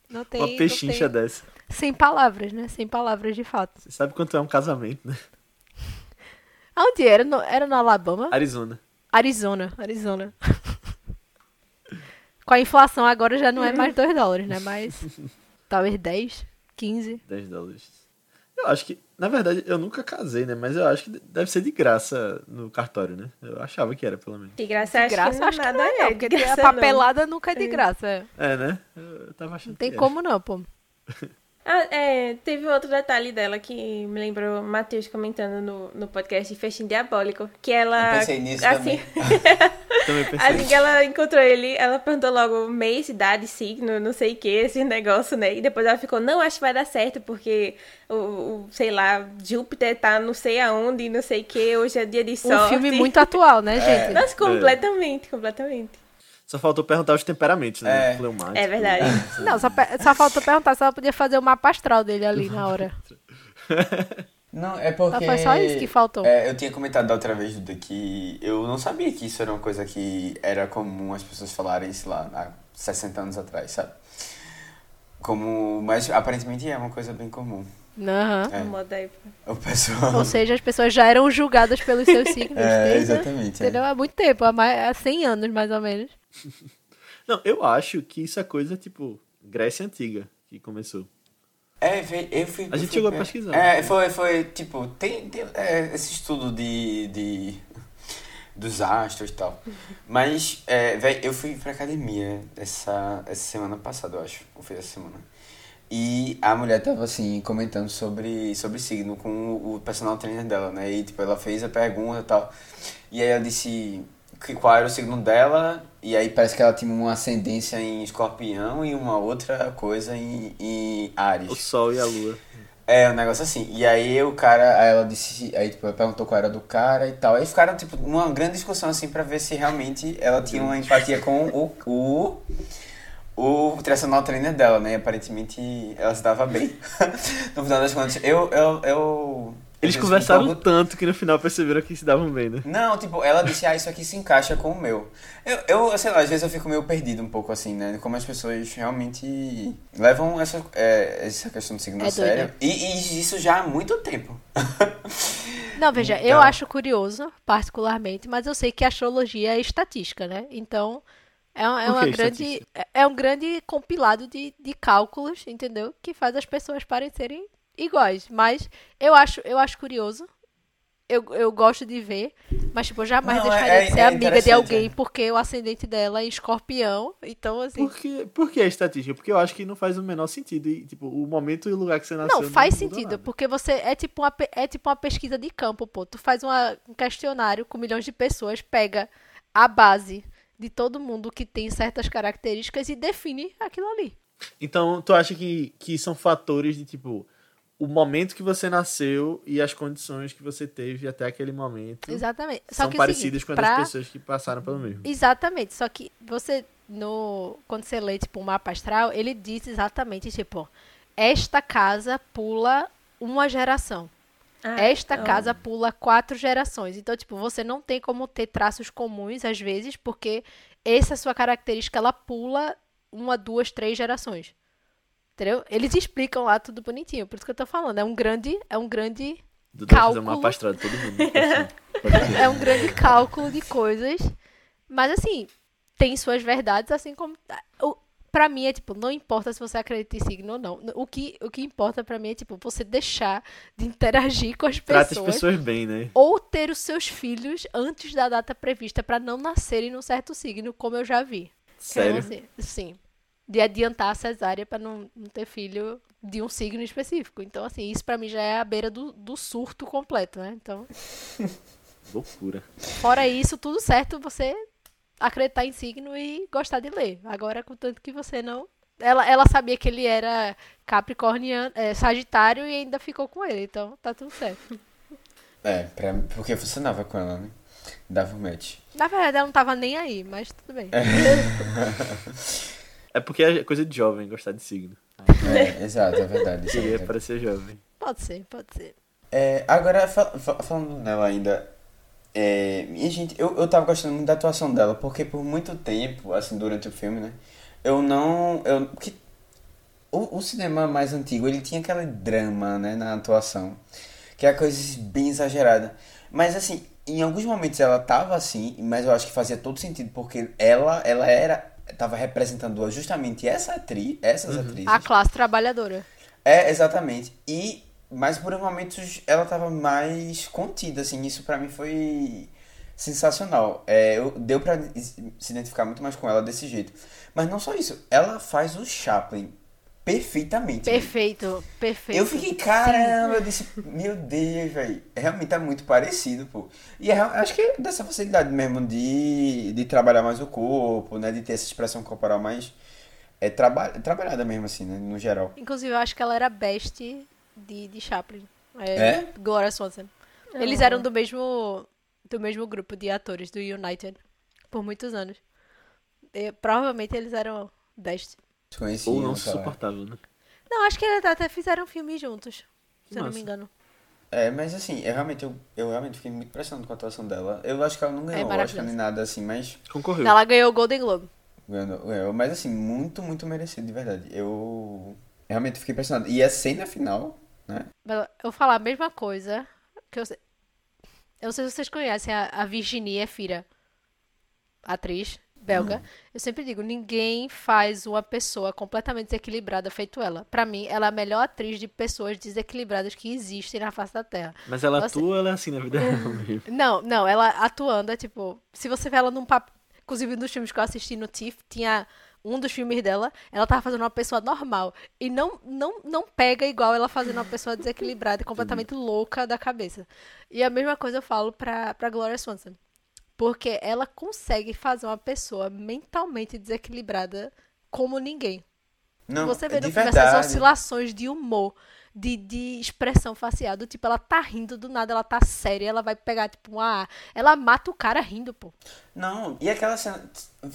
Não tem. Uma não pechincha tem- dessa. Sem palavras, né? Sem palavras de fato. Você sabe quanto é um casamento, né? Aonde era? No, era no Alabama? Arizona. Arizona. Arizona. Com a inflação agora já não é mais 2 dólares, né? Mas talvez 10, 15. 10 dólares. Eu acho que, na verdade, eu nunca casei, né? Mas eu acho que deve ser de graça no cartório, né? Eu achava que era, pelo menos. De graça, acho graça, que acho que nada não é, não, é. porque de a graça, papelada nunca é de graça. é. É, né? Eu, tava achando Não tem que como não, pô. Ah, é, teve outro detalhe dela que me lembrou Matheus comentando no, no podcast de Festim Diabólico, que ela... Eu pensei nisso assim. Também pensei. assim que ela encontrou ele, ela perguntou logo mês, idade, signo, não sei o que, esse negócio, né? E depois ela ficou, não, acho que vai dar certo, porque o, o, sei lá, Júpiter tá não sei aonde, não sei o que, hoje é dia de Um sorte. filme muito atual, né, gente? Nossa, completamente, completamente. Só faltou perguntar os temperamentos, né? É. Fleumático. É verdade. Não, só, só faltou perguntar se ela podia fazer o mapa astral dele ali na hora. Não, é porque. Só foi só isso que faltou. É, eu tinha comentado da outra vez, Duda, que eu não sabia que isso era uma coisa que era comum as pessoas falarem, sei lá, há 60 anos atrás, sabe? Como. Mas aparentemente é uma coisa bem comum. Aham. É. O pessoal. Ou seja, as pessoas já eram julgadas pelos seus signos. É, desde, exatamente. é. Entendeu? Há muito tempo, há, mais, há 100 anos mais ou menos. Não, eu acho que isso é coisa, tipo, Grécia Antiga que começou. É, eu fui. A gente fui chegou a pesquisar. É, foi, foi, tipo, tem, tem é, esse estudo de, de. dos astros e tal. Mas, é, véi, eu fui pra academia essa, essa semana passada, eu acho. Ou foi essa semana. E a mulher tava, assim, comentando sobre, sobre signo com o, o personal trainer dela, né? E, tipo, ela fez a pergunta e tal. E aí ela disse que qual era o signo dela. E aí parece que ela tinha uma ascendência em escorpião e uma outra coisa em, em Ares. O Sol e a Lua. É, um negócio assim. E aí o cara, aí ela disse, aí tipo, perguntou qual era do cara e tal. Aí ficaram, tipo, numa grande discussão assim pra ver se realmente ela tinha uma empatia com o, o, o tradicional trainer dela, né? E aparentemente ela se dava bem. no final das contas, eu, eu, eu Eles eu conversaram um tanto que no final perceberam que se davam bem, né? não, tipo, ela disse, ah, isso aqui se encaixa com o meu. Eu, eu, sei lá, às vezes eu fico meio perdido um pouco assim, né? Como as pessoas realmente levam essa, é, essa questão do signo É a sério. E, e isso já há muito tempo. Não, veja, eu Então. acho curioso, particularmente, mas eu sei que astrologia é estatística, né? Então, é, um- é uma que grande. É é um grande compilado de, de cálculos, entendeu? Que faz as pessoas parecerem iguais. Mas eu acho, eu acho curioso eu, eu gosto de ver, mas, tipo, eu jamais Não, é- deixaria é- de ser é amiga de alguém porque o ascendente dela é escorpião. Então, assim. Por que, por que a estatística? Porque eu acho que não faz o menor sentido. E, tipo, o momento e o lugar que você nasceu. Não, faz muda sentido, nada. porque você é tipo, uma, é tipo uma pesquisa de campo, pô. Tu faz uma- um questionário com milhões de pessoas, pega a base de todo mundo que tem certas características e define aquilo ali. Então, tu acha que, que são fatores de, tipo, o momento que você nasceu e as condições que você teve até aquele momento Exatamente. Só são que é parecidas seguinte, com as pra- das pessoas que passaram pelo mesmo. Exatamente. Só que você, no quando você lê, tipo, o mapa astral, ele diz exatamente, tipo, esta casa pula uma geração. Ah, Esta então- casa pula quatro gerações. Então, tipo, você não tem como ter traços comuns, às vezes, porque essa sua característica, ela pula uma, duas, três gerações. Entendeu? Eles explicam lá tudo bonitinho. Por isso que eu tô falando. É um grande, é um grande, deve fazer Cálculo. uma de todo mundo. é um grande cálculo de coisas. Mas, assim, tem suas verdades, assim como... Pra mim, é tipo, não importa se você acredita em signo ou não. O que, o que importa pra mim é, tipo, você deixar de interagir com as Trata pessoas. as pessoas bem, né? ou ter os seus filhos antes da data prevista pra não nascerem num certo signo, como eu já vi. Sério. Então, assim, sim. De adiantar a cesárea pra não, não ter filho de um signo específico. Então, assim, isso pra mim já é a beira do, do surto completo, né? Então, Loucura. fora isso, tudo certo você acreditar em signo e gostar de ler. Agora, contanto que você não. Ela, ela sabia que ele era capricorniano, é, sagitário e ainda ficou com ele, então tá tudo certo. É, pra, porque funcionava com ela, né? Dava um match. Na verdade, ela não tava nem aí, mas tudo bem. É porque é coisa de jovem gostar de signo. É, exato, é verdade. É Queria verdade. parecer jovem. Pode ser, pode ser. É, agora, fal- fal- falando nela ainda, é, minha gente, eu, eu tava gostando muito da atuação dela, porque por muito tempo, assim, durante o filme, né, eu não, eu, porque o, o cinema mais antigo, ele tinha aquele drama, né, na atuação, que é coisa bem exagerada, mas assim, em alguns momentos ela tava assim, mas eu acho que fazia todo sentido, porque ela, ela era, tava representando justamente essa atriz, essas atrizes, A classe trabalhadora. é, exatamente. E, mas por momentos ela tava mais contida, assim, isso pra mim foi sensacional. É, eu, deu pra se identificar muito mais com ela desse jeito. Mas não só isso, ela faz o Chaplin perfeitamente. Perfeito, perfeito. Eu fiquei, caramba, eu disse, meu Deus, velho. Realmente tá muito parecido, pô. E é, acho que é dessa facilidade mesmo de, de trabalhar mais o corpo, né? De ter essa expressão corporal mais é, traba trabalhada mesmo, assim, né? No geral. Inclusive, eu acho que ela era best de, de Chaplin. É? Gloria Swanson. Eles eram do mesmo, do mesmo grupo de atores, do United, por muitos anos. E, provavelmente eles eram best. Ou não suportável, né? Não, acho que eles até fizeram filme juntos, se eu não Massa. me engano. É, mas assim, eu realmente, eu, eu realmente fiquei muito impressionado com a atuação dela. Eu acho que ela não ganhou Oscar maravilhosa. nem nada assim, mas Concorreu. Ela ganhou o Golden Globe. ganhou, ganhou. Mas assim, muito, muito merecido, de verdade. Eu realmente fiquei impressionado. E a cena final, né? Eu vou falar a mesma coisa que eu sei. Eu não sei se vocês conhecem a, a Virginie Efira, atriz belga. Eu sempre digo, ninguém faz uma pessoa completamente desequilibrada feito ela. Pra mim, ela é a melhor atriz de pessoas desequilibradas que existem na face da Terra. Mas ela Você- atua, ela é assim na vida real mesmo. Não, não, ela atuando é tipo, se você vê ela num papel, inclusive nos filmes que eu assisti no TIFF, tinha um dos filmes dela, ela tava fazendo uma pessoa normal e não não não pega igual ela fazendo uma pessoa desequilibrada e completamente louca da cabeça. E a mesma coisa eu falo pra pra Gloria Swanson. Porque ela consegue fazer uma pessoa mentalmente desequilibrada como ninguém. Não, Você vê no filme essas oscilações de humor, de, de expressão facial, do tipo, ela tá rindo, do nada ela tá séria, ela vai pegar, tipo, uma. Ela mata o cara rindo, pô. Não, e aquela cena.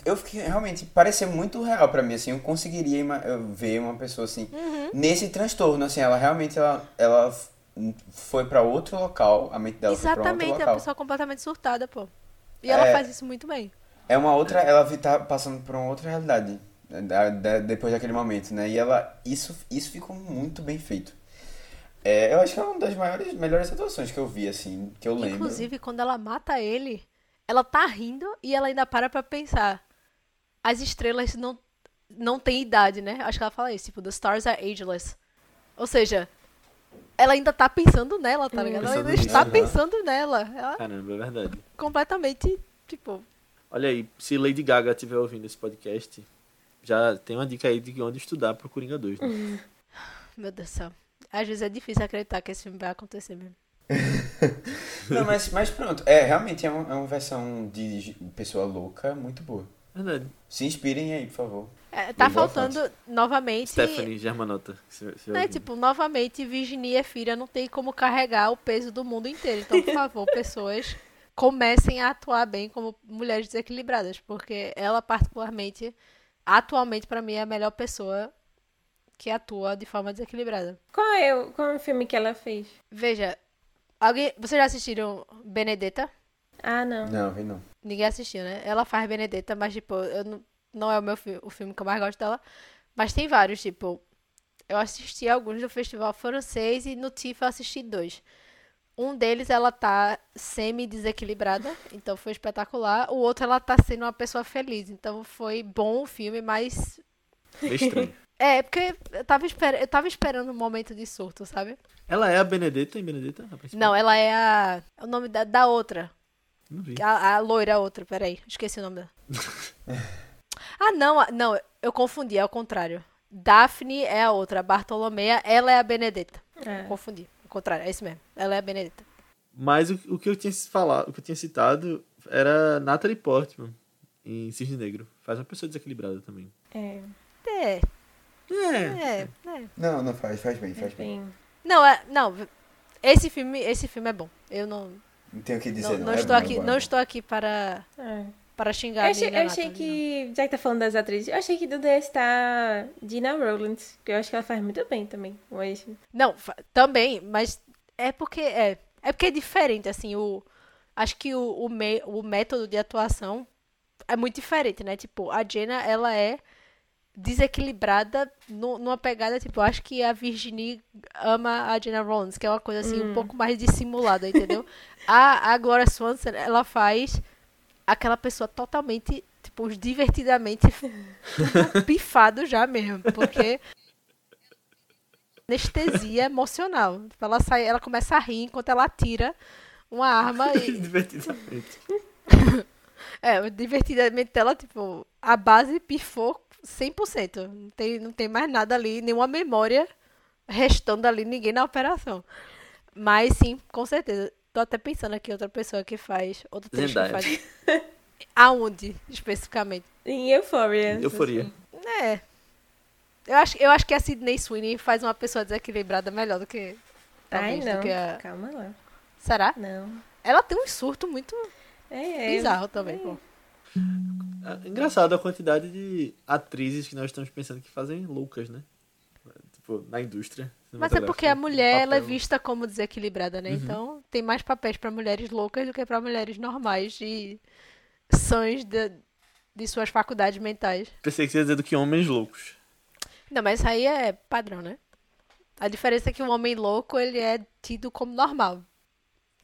Eu fiquei realmente. Pareceu muito real pra mim, assim. Eu conseguiria ver uma pessoa assim. Uhum. Nesse transtorno, assim. Ela realmente. Ela, ela foi pra outro local. A mente dela foi pra Exatamente, outro é local. uma pessoa completamente surtada, pô. E ela É. faz isso muito bem. É uma outra. Ela tá passando por uma outra realidade. né, da- da- depois daquele momento, né? E ela. Isso, isso ficou muito bem feito. É, eu acho que é uma das maiores, melhores atuações que eu vi, assim. Que eu lembro. Inclusive, quando ela mata ele, ela tá rindo e ela ainda para pra pensar. As estrelas não, não têm idade, né? Acho que ela fala isso, tipo, the stars are ageless. Ou seja, ela ainda tá pensando nela, tá ligado? Ela ainda está pensando nela. Ela Caramba, é verdade. completamente, tipo, Olha aí, se Lady Gaga estiver ouvindo esse podcast, já tem uma dica aí de onde estudar pro Coringa 2. Né? meu Deus do céu. Às vezes é difícil acreditar que esse filme vai acontecer mesmo. Não, mas, mas pronto. É, realmente é, um- é uma versão de pessoa louca muito boa. Verdade. Se inspirem aí, por favor. É, tá faltando novamente. Stephanie Germanota. se- se Né, ouvindo. tipo, novamente, Virginia Filha não tem como carregar o peso do mundo inteiro. Então, por favor, pessoas comecem a atuar bem como mulheres desequilibradas, porque ela particularmente, atualmente pra mim é a melhor pessoa que atua de forma desequilibrada. Qual é, o, qual é o filme que ela fez? Veja, alguém, vocês já assistiram Benedetta? Ah, não. Não, vem não. Ninguém assistiu, né? Ela faz Benedetta, mas tipo, eu não, não é o meu fi- o filme que eu mais gosto dela, mas tem vários, tipo, eu assisti alguns do festival francês e no TIFF eu assisti dois. Um deles ela tá semi-desequilibrada, então foi espetacular. O outro ela tá sendo uma pessoa feliz, então foi bom o filme, mas. Meio estranho. É, porque eu tava, esper... eu tava esperando um momento de surto, sabe? Ela é a Benedetta em Benedetta? A? Não, ela é a. O nome da, da outra. Não vi. A, a loira outra, peraí. Esqueci o nome dela. ah, não, a- não, eu confundi, é o contrário. Daphne é a outra, Bartolomeia, ela é a Benedetta. É. Confundi. O contrário, é isso mesmo. Ela é a Benedetta. Mas o, o que eu tinha falado, o que eu tinha citado era Natalie Portman em Cisne Negro. Faz uma pessoa desequilibrada também. É, É, É. é, é. Não, não faz, faz bem, faz bem. enfim. Não, é, não, esse filme, esse filme é bom. Eu não, Não tenho o que dizer, não, não. não É estou bom, é aqui, bom, é não bom. estou aqui para É. para xingar Eu a achei, menina eu achei Natalie, que, já que tá falando das atrizes, eu achei que do ia estar Dina Rowlands, que eu acho que ela faz muito bem também. Mas, Não, também, mas é porque é, é porque é diferente assim, o acho que o, o, me, o método de atuação é muito diferente, né? Tipo, a Jenna, ela é desequilibrada nu- numa pegada, tipo, acho que a Virginie ama a Jenna Rollins, que é uma coisa assim um pouco mais dissimulada, entendeu? a, a Gloria Swanson, ela faz aquela pessoa totalmente, tipo, divertidamente pifado já mesmo, porque anestesia emocional. Tipo, ela sai, ela começa a rir enquanto ela tira uma arma e Divertidamente. é, divertidamente dela, tipo, a base pifou 100%. Não tem, não tem mais nada ali, nenhuma memória restando ali, ninguém na operação. Mas sim, com certeza. Tô até pensando aqui outra pessoa que faz, outra atriz que Zendaya. faz. Aonde, especificamente? em Euphoria. Euforia. É. Eu acho, eu acho que a Sidney Sweeney faz uma pessoa desequilibrada melhor do que. Ai, talvez, não. do que a... Calma lá. Será? Não. Ela tem um surto muito É, é. bizarro também, pô. É engraçado a quantidade de atrizes que nós estamos pensando que fazem loucas, né? Tipo, na indústria. Mas é porque a mulher ela é vista como desequilibrada, né? Então tem mais papéis pra mulheres loucas do que pra mulheres normais e sãs de, de suas faculdades mentais. Pensei que você ia dizer do que homens loucos. Não, mas isso aí é padrão, né? A diferença é que o homem louco ele é tido como normal.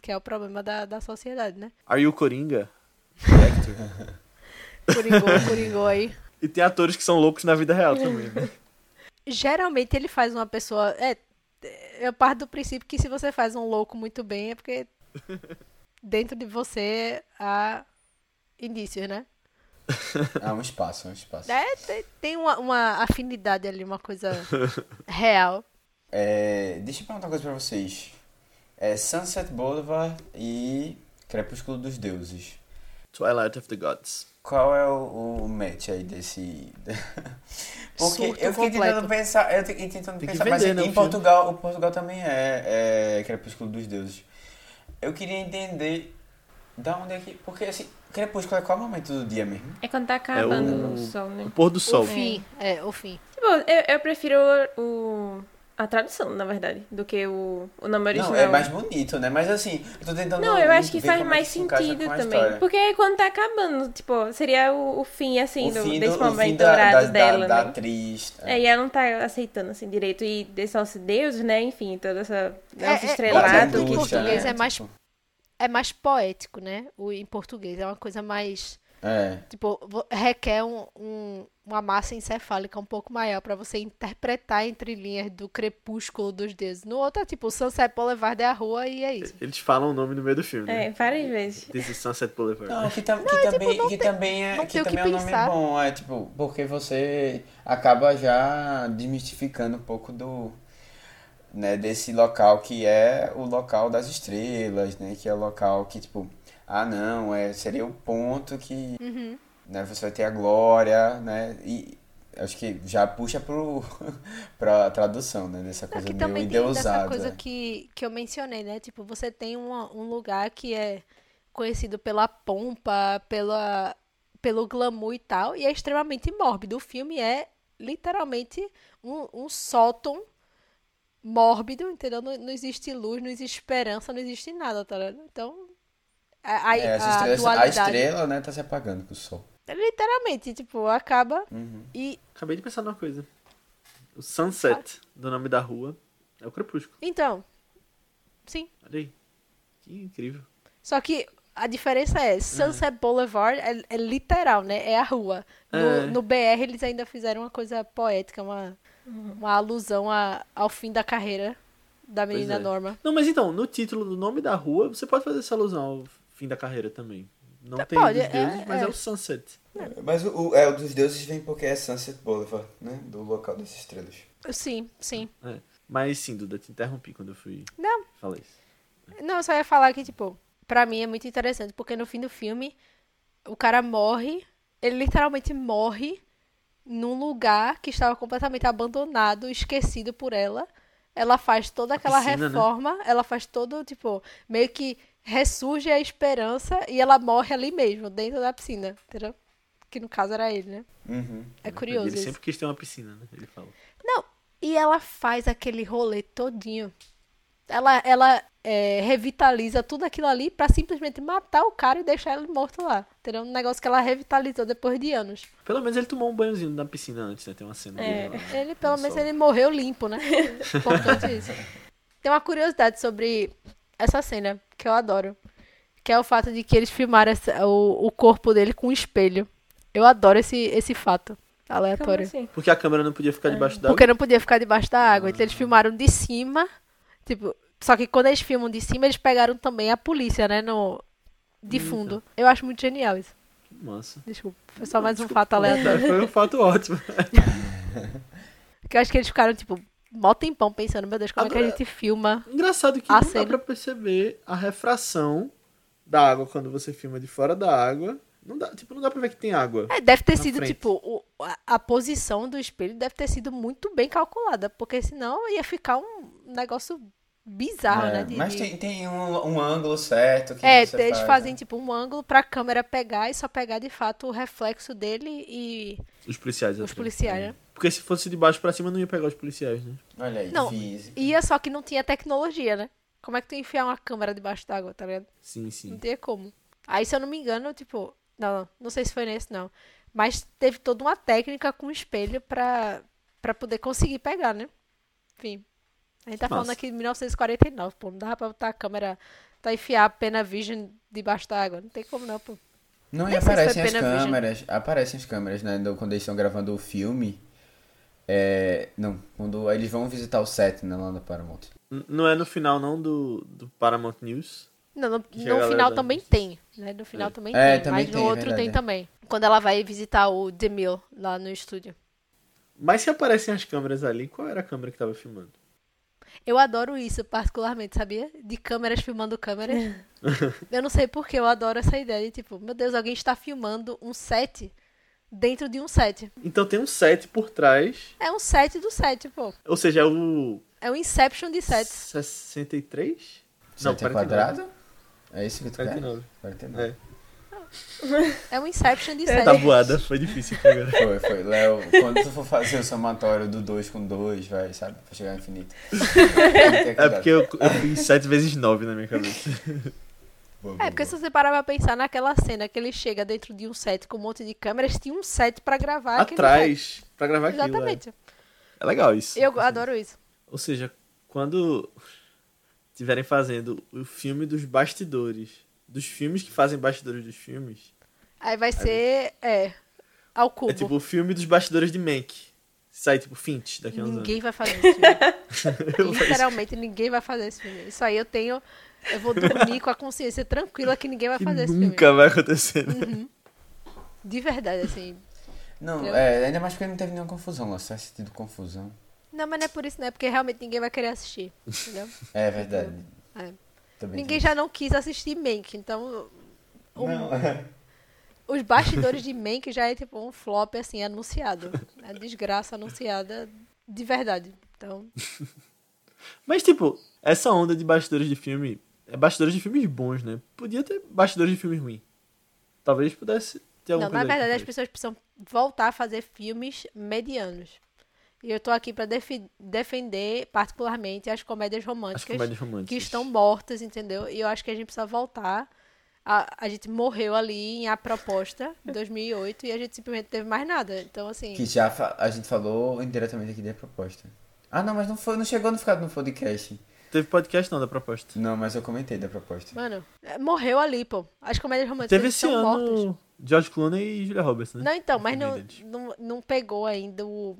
Que é o problema da, da sociedade, né? Are you Coringa? Coringou, coringou aí. e tem atores que são loucos na vida real também. né? Geralmente ele faz uma pessoa. É, eu parto do princípio que se você faz um louco muito bem é porque dentro de você há indícios, né? Há um espaço, há um espaço. É, tem, tem uma, uma afinidade ali, uma coisa real. É, deixa eu perguntar uma coisa pra vocês. É Sunset Boulevard e Crepúsculo dos Deuses. Twilight of the Gods. Qual é o, o match aí desse. Porque Surto eu fiquei completo. tentando pensar. Eu fiquei tentando Tem pensar, vender, mas né, em filme. Portugal, o Portugal também é, é Crepúsculo dos Deuses. Eu queria entender da onde é que. Porque assim, Crepúsculo é qual momento do dia mesmo? É quando tá acabando o- o sol, né? O pôr do sol. O fim, é, o fim. Tipo, eu, eu prefiro o, a tradução, na verdade, do que o, o nome original. Não, é mais bonito, né? Mas assim, eu tô tentando. Não, eu acho que faz é mais sentido também. história. Porque é quando tá acabando, tipo, seria o, o fim, assim, O do- fim desse do- momento fim da- dourado da- dela, da, da né? atriz. É, e ela não tá aceitando, assim, direito. E desse nosso deuses, né? Enfim, toda essa... É, é, estrelado. A em português né? é mais É mais poético, né? O, em português. É uma coisa mais. É. Tipo, requer um, um- uma massa encefálica um pouco maior pra você interpretar entre linhas do crepúsculo dos deuses. No outro é tipo, o Sunset Boulevard é a rua e é isso. Eles falam o nome no meio do filme, né? É, várias vezes. This is Sunset Boulevard. Não, que, tam- que também, não que tem- também é, não que o que também é um nome pensar. bom, é tipo, porque você acaba já desmistificando um pouco do né, desse local que é o local das estrelas, né, que é o local que tipo, ah não, é seria o ponto que Uhum. né, você vai ter a glória, né, e acho que já puxa pro pra tradução, né, dessa coisa meio também tem dessa endeusada. coisa que, que eu mencionei, né? Tipo, você tem uma- um lugar que é conhecido pela pompa, pela, pelo glamour e tal, e é extremamente mórbido. O filme é literalmente um, um sótão mórbido, entendeu? Não, não existe luz, não existe esperança, não existe nada, tá ligado? Então, a, a, É, a estrelas- a estrela, né, tá se apagando com o sol. Literalmente, tipo, acaba Uhum. e... Acabei de pensar numa coisa. O Sunset, do nome da rua, é o Crepúsculo. Então, sim. Olha aí. Que incrível. Só que a diferença é, Sunset Boulevard é, é literal, né? É a rua. No, É. no BR eles ainda fizeram uma coisa poética, uma, uma alusão a- ao fim da carreira da menina é. Norma. Não, mas então, no título do nome da rua, você pode fazer essa alusão ao fim da carreira também. Não tem pode, dos deuses, é, mas é. é. o Sunset. Mas o, o- é, o dos deuses vem porque é Sunset Boulevard, né? Do local das estrelas. Sim, sim. É. Mas sim, Duda, te interrompi quando eu fui. Não. Falei isso. Não, eu só ia falar que, tipo, pra mim é muito interessante, porque no fim do filme, o cara morre, ele literalmente morre num lugar que estava completamente abandonado, esquecido por ela. Ela faz toda aquela piscina, né? reforma, ela faz todo, tipo, meio que ressurge a esperança e ela morre ali mesmo, dentro da piscina, entendeu? Que no caso era ele, né? Uhum. É curioso Ele isso. sempre quis ter uma piscina, né? Ele fala. Não, e ela faz aquele rolê todinho. Ela, ela é, revitaliza tudo aquilo ali pra simplesmente matar o cara e deixar ele morto lá. Entendeu? Um negócio que ela revitalizou depois de anos. Pelo menos ele tomou um banhozinho na piscina antes, né? Tem uma cena É. dele lá. Ele, pelo no menos, sol. ele morreu limpo, né? Importante isso. Tem uma curiosidade sobre essa cena que eu adoro. Que é o fato de que eles filmaram essa- o, o corpo dele com um espelho. Eu adoro esse, esse fato aleatório. assim? Porque a câmera não podia ficar debaixo d'água. Porque não podia ficar debaixo da água. Então eles filmaram de cima. Tipo, só que quando eles filmam de cima, eles pegaram também a polícia, né? No, de Eita. fundo. Eu acho muito genial isso. Que massa. Desculpa. Foi só mais um Desculpa, fato aleatório. Foi um fato ótimo. Porque eu acho que eles ficaram, tipo, mó tempão pensando, meu Deus, como é que a Agora- gente filma? Engraçado que A não cena. dá pra perceber a refração da água quando você filma de fora da água. Não dá, tipo, não dá pra ver que tem água. É, deve ter sido, frente. tipo, o- a, a posição do espelho deve ter sido muito bem calculada. Porque senão ia ficar um negócio bizarro, É, né? de- mas tem, tem um, um ângulo certo que É, você eles faz, fazem né? tipo um ângulo pra câmera pegar e só pegar de fato o reflexo dele e Os policiais. os policiais, né? Porque se fosse de baixo pra cima, não ia pegar os policiais, né? Olha aí, Não, física. Ia só que não tinha tecnologia, né? Como é que tu ia enfiar uma câmera debaixo d'água, tá ligado? Sim, Não sim. tinha como. Aí, se eu não me engano, tipo. Não, não, não sei se foi nesse, não. Mas teve toda uma técnica com espelho pra, pra poder conseguir pegar, né? Enfim. A gente tá falando Massa. aqui de 1949, pô. Não dava pra botar a câmera. Tá enfiar a pena Vision debaixo d'água. Não tem como não, pô. Não, e aparecem as câmeras. Aparecem as câmeras, né? do- Quando eles estão gravando o filme. É, não, quando eles vão visitar o set, né, lá da Paramount. N- Não é no final, não, do, do Paramount News. Não, no, no final da também tem, né? No final É. também É, tem, também mas tem, no é outro tem também. Quando ela vai visitar o Demille lá no estúdio. Mas se aparecem as câmeras ali, qual era a câmera que tava filmando? Eu adoro isso, particularmente, sabia? De câmeras filmando câmeras. eu não sei porque eu adoro essa ideia de, tipo, meu Deus, alguém está filmando um set dentro de um set. Então tem um set por trás. É um set do set, pô. Ou seja, é o. É um Inception de sets. 63? Set é quadrado? É isso que tu quer? 49. 49. É. É um Inception de É, sets. tabuada, foi difícil. Foi, foi. Léo, quando tu for fazer o somatório do 2 com 2, vai, sabe? Pra chegar ao infinito. É porque eu, eu fiz 7 vezes 9 na minha cabeça. É, porque se você parar pra pensar naquela cena que ele chega dentro de um set com um monte de câmeras, tinha um set pra gravar. Atrás, pra gravar aquilo. é. Exatamente. É legal isso. Eu adoro isso. Ou seja, quando estiverem fazendo o filme dos bastidores, dos filmes que fazem bastidores dos filmes, Aí vai ser, é, ao cubo. É tipo o filme dos bastidores de Mank. Sai tipo Finch daqui a uns Ninguém vai fazer esse filme. anos. Literalmente ninguém vai fazer esse filme. Isso aí eu tenho. Eu vou dormir com a consciência tranquila que ninguém vai Que fazer esse nunca filme. vai acontecer. né? De verdade, assim. Não, Eu- é, ainda mais porque não teve nenhuma confusão lá. Se tivesse tido confusão. Não, mas não é por isso, não. É porque realmente ninguém vai querer assistir. Entendeu? É verdade. É. Ninguém já não quis assistir Mank, então. o- Não, Os bastidores de Mank já é tipo um flop assim anunciado. A desgraça anunciada de verdade. Então, Mas, tipo, essa onda de bastidores de filme é bastidores de filmes bons, né? Podia ter bastidores de filme ruim. Talvez pudesse ter alguma não, na verdade as pessoas precisam voltar a fazer filmes medianos. E eu tô aqui pra defi- defender particularmente as comédias As românticas comédias românticas. que estão mortas, entendeu? E eu acho que a gente precisa voltar. A, a gente morreu ali em A Proposta, em 2008, e a gente simplesmente não teve mais nada. Então, assim. Que já a gente falou indiretamente aqui da proposta. Ah, não, mas não foi, não chegou no ficar no podcast. Teve podcast não da proposta. Não, mas eu comentei da proposta. Mano, é, morreu ali, pô. As comédias românticas Teve esse ano mortas. George Clooney e Julia Roberts, né? Não, então, mas não, não, não pegou ainda o.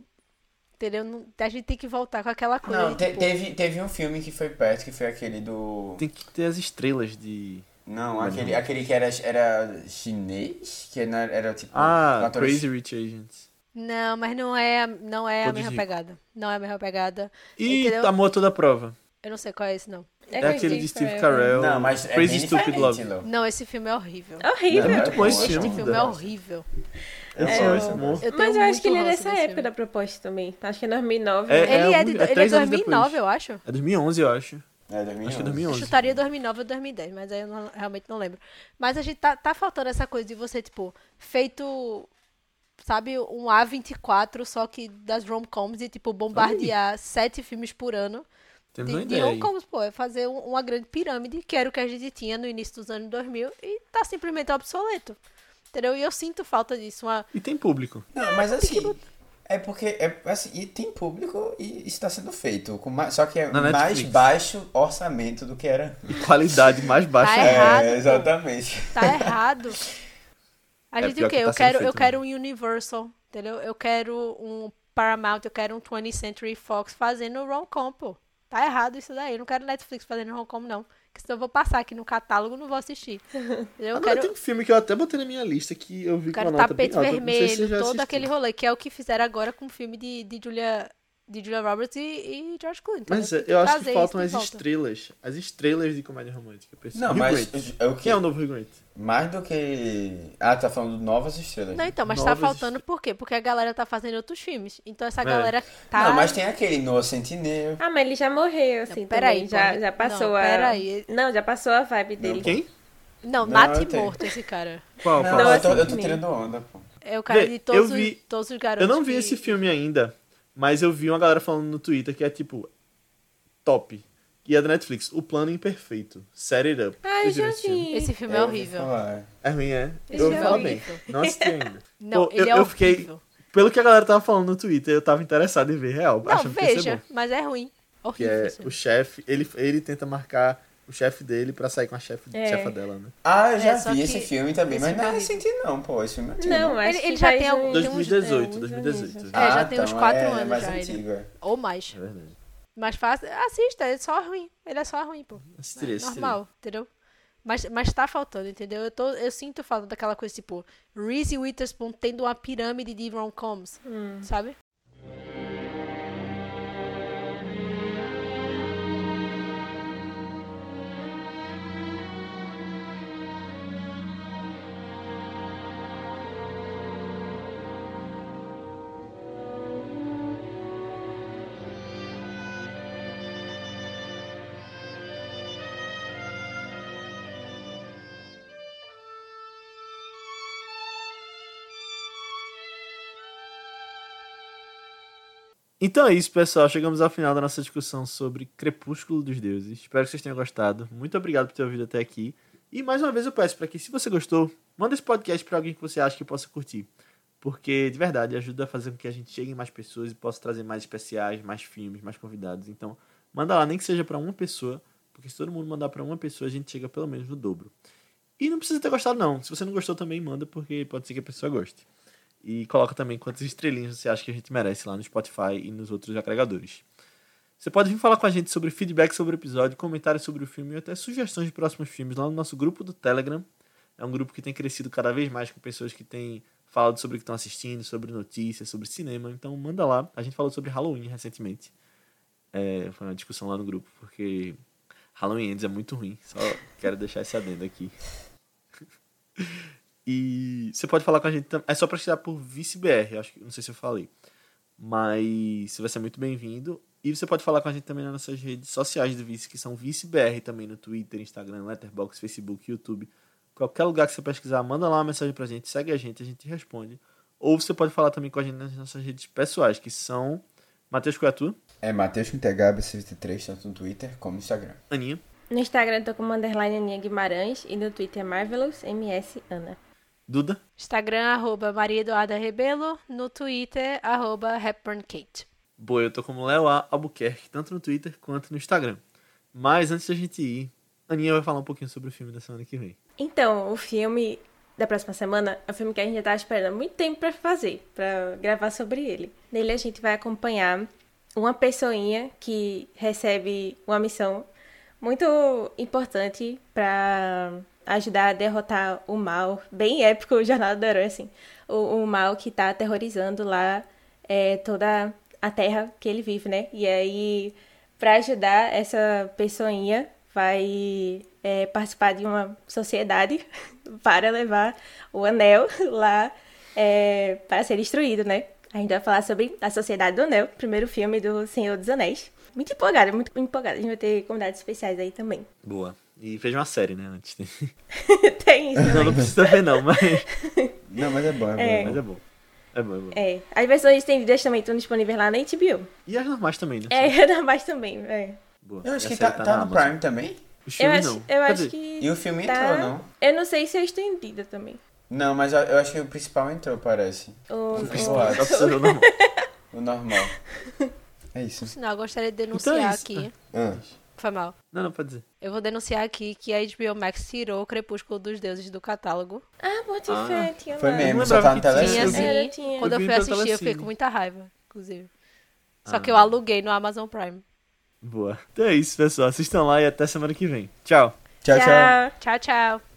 Entendeu? Não- a gente tem que voltar com aquela coisa. Não, te- tipo, teve, teve um filme que foi perto, que foi aquele do. Tem que ter as estrelas de. Não, aquele, não. aquele que era, era chinês, que era, era tipo. Ah, atores- Crazy Rich Asians. Não, mas não é, a- não é a mesma ricos. pegada. Não é a mesma pegada. E Entendeu? Amor a Toda Prova. Eu não sei qual é esse, não. É, com aquele de Steve Carell. Não, mas é Crazy Stupid Love. Não, esse filme é horrível. É horrível. Não, É muito bom esse Este filme. Este filme é horrível. Eu É, sou eu- esse. Eu tenho Mas eu acho que ele é dessa época filme. da proposta também. Acho que é 2009. É, né? Ele é, de, é ele é três anos 2009, depois. eu acho. É 2011, eu acho. É, 2011. Acho que é Eu 2011. chutaria 2009 ou 2010, mas aí eu não- realmente não lembro. Mas a gente tá, tá faltando essa coisa de você, tipo, feito, sabe, um A24, só que das rom-coms e, tipo, bombardear sete filmes por ano. Temos uma De, de ideia aí. rom-coms, pô, é fazer um- uma grande pirâmide, que era o que a gente tinha no início dos anos 2000 e tá simplesmente obsoleto. Entendeu? E eu sinto falta disso. Uma... E tem público. Não, mas assim. É porque é, assim, e tem público e está sendo feito. Com mais, só que é Na mais Netflix. baixo orçamento do que era. E qualidade mais baixa. Tá errado, é, pô. exatamente. Tá errado. A É gente pior o quê? que tá eu quero, eu feito quero um Universal, entendeu? Eu quero um Paramount, eu quero um 20th Century Fox fazendo rom-com, pô. Tá errado isso daí. Eu não quero Netflix fazendo rom-com, não. Porque senão eu vou passar aqui no catálogo e não vou assistir. Eu Agora quero, tem um filme que eu até botei na minha lista que eu vi eu com uma quero nota bem tapete alta. Não se você vermelho, já todo assistiu. aquele rolê, que é o que fizeram agora com o filme de, de Julia. De Julia Roberts e, e George Clooney. entendeu? Mas Tem é, eu acho que faltam as volta. estrelas. As estrelas de comédia romântica. Não, mas é o que? Quem é o novo Grant? Mais do que. Ah, tá falando de novas estrelas. Não, né? então, mas tá Novas faltando por quê? Porque a galera tá fazendo outros filmes. Então essa É. galera tá. Não, mas tem aquele Noah Sentinel. Ah, mas ele já morreu, assim, Não, peraí, também. Já, já passou Não, a... peraí. Não, já passou a vibe dele. Quem? Não, Não, Nath eu tenho. morto esse cara. Qual? Não, qual? Noah eu, tô, eu tô tirando onda, pô. É o cara Vê, de eu todos, vi- os, todos os garotos. Eu não vi que- esse filme ainda, mas eu vi uma galera falando no Twitter que é tipo top. E é da Netflix, O Plano Imperfeito. Set It Up. Ah, viram já esse filme? vi. Esse filme é ouvi horrível. É ruim, é? Esse eu filme ouvi é falar bem. Não assisti ainda. Não, Pô, ele eu- é eu fiquei-. Pelo que a galera tava falando no Twitter, eu tava interessado em ver real. Não, achando que ia ser veja, bom. mas é ruim. Que Horrível. é esse filme. o chefe, ele, ele tenta marcar o chefe dele pra sair com a chefe, É. chefa dela, né? Ah, eu já É, vi que esse filme também, esse mas não é é recente não, pô. Esse filme é antigo. Não, acho Ele- que ele já tem algum- uns- 2018, é, uns 2018. aninhos. É, já tem uns então, quatro é, é anos mais já, antigo, é. Ou mais. É verdade. Mas faz, assista, é só ruim. Ele é só ruim, pô. É normal, entendeu? Mas, mas tá faltando, entendeu? Eu, tô, eu sinto falta daquela coisa, tipo, Reese Witherspoon tendo uma pirâmide de rom-coms, Hum. sabe? Então é isso, pessoal. Chegamos ao final da nossa discussão sobre Crepúsculo dos Deuses. Espero que vocês tenham gostado. Muito obrigado por ter ouvido até aqui. E mais uma vez eu peço para que, se você gostou, manda esse podcast para alguém que você acha que possa curtir. Porque, de verdade, ajuda a fazer com que a gente chegue em mais pessoas e possa trazer mais especiais, mais filmes, mais convidados. Então, manda lá, nem que seja para uma pessoa. Porque se todo mundo mandar para uma pessoa, a gente chega pelo menos no dobro. E não precisa ter gostado, não. Se você não gostou, também manda, porque pode ser que a pessoa goste. E coloca também quantas estrelinhas você acha que a gente merece lá no Spotify e nos outros agregadores. Você pode vir falar com a gente sobre feedback sobre o episódio, comentários sobre o filme e até sugestões de próximos filmes lá no nosso grupo do Telegram. É um grupo que tem crescido cada vez mais com pessoas que têm falado sobre o que estão assistindo, sobre notícias, sobre cinema. Então manda lá. A gente falou sobre Halloween recentemente. É, foi uma discussão lá no grupo, porque Halloween Ends é muito ruim. Só quero deixar esse adendo aqui. e você pode falar com a gente também. É só pra tirar por ViceBR, acho que não sei se eu falei. Mas você vai ser muito bem-vindo. E você pode falar com a gente também nas nossas redes sociais do Vice, que são ViceBR também no Twitter, Instagram, Letterboxd, Facebook, YouTube. Qualquer lugar que você pesquisar, manda lá uma mensagem pra gente, segue a gente, a gente responde. Ou você pode falar também com a gente nas nossas redes pessoais, que são Matheus Coiatu, É Matheus com THB63, tanto no Twitter como no Instagram. Aninha, No Instagram tô como underline Aninha Guimarães e no Twitter Marvelous MS Ana. Duda, Instagram, arroba Maria Eduarda Rebelo. No Twitter, arroba Hepburn Kate. Boa, eu tô como Léo A. Albuquerque, tanto no Twitter quanto no Instagram. Mas antes da gente ir, Aninha vai falar um pouquinho sobre o filme da semana que vem. Então, o filme da próxima semana é um filme que a gente já tá esperando há muito tempo pra fazer, pra gravar sobre ele. Nele a gente vai acompanhar uma pessoinha que recebe uma missão muito importante pra ajudar a derrotar o mal, bem épico o Jornada do Herói, assim. O, o mal que tá aterrorizando lá é, toda a terra que ele vive, né? E aí, pra ajudar essa pessoinha, vai é, participar de uma sociedade para levar o anel lá é, para ser destruído, né? A gente vai falar sobre a Sociedade do Anel, primeiro filme do Senhor dos Anéis. Muito empolgada, muito empolgada. A gente vai ter convidados especiais aí também. Boa. E veja uma série, né, antes. Tem isso Não, não também. precisa ver não, mas, Não, mas é bom, é bom. É. Mas bom. é bom. É bom, é bom. É, as versões estendidas também estão disponíveis lá na HBO. E as normais também, né? É, ainda mais também, é. Boa. Eu acho que tá, tá na no Amazon. Prime também. Os Eu filmes acho, não. eu acho que. E o filme tá- entrou, não? Eu não sei se é estendida também. Não, mas eu, eu acho que o principal entrou, parece. O, O o- principal. Ver o normal. O normal. É isso. Sinal, eu gostaria de denunciar Então é aqui. Ah, Foi mal. Não, não, pode dizer. Eu vou denunciar aqui que a HBO Max tirou o Crepúsculo dos Deuses do catálogo. Ah, bote Ah, fé, tinha foi lá. mesmo, só tá no que tinha, Tinha telecine. eu. Era, sim. tinha. Quando eu Eu fui assistir, eu fiquei com muita raiva, inclusive. Só Ah. que eu aluguei no Amazon Prime. Boa. Então é isso, pessoal. Assistam lá e até semana que vem. Tchau. tchau, tchau. Tchau, tchau.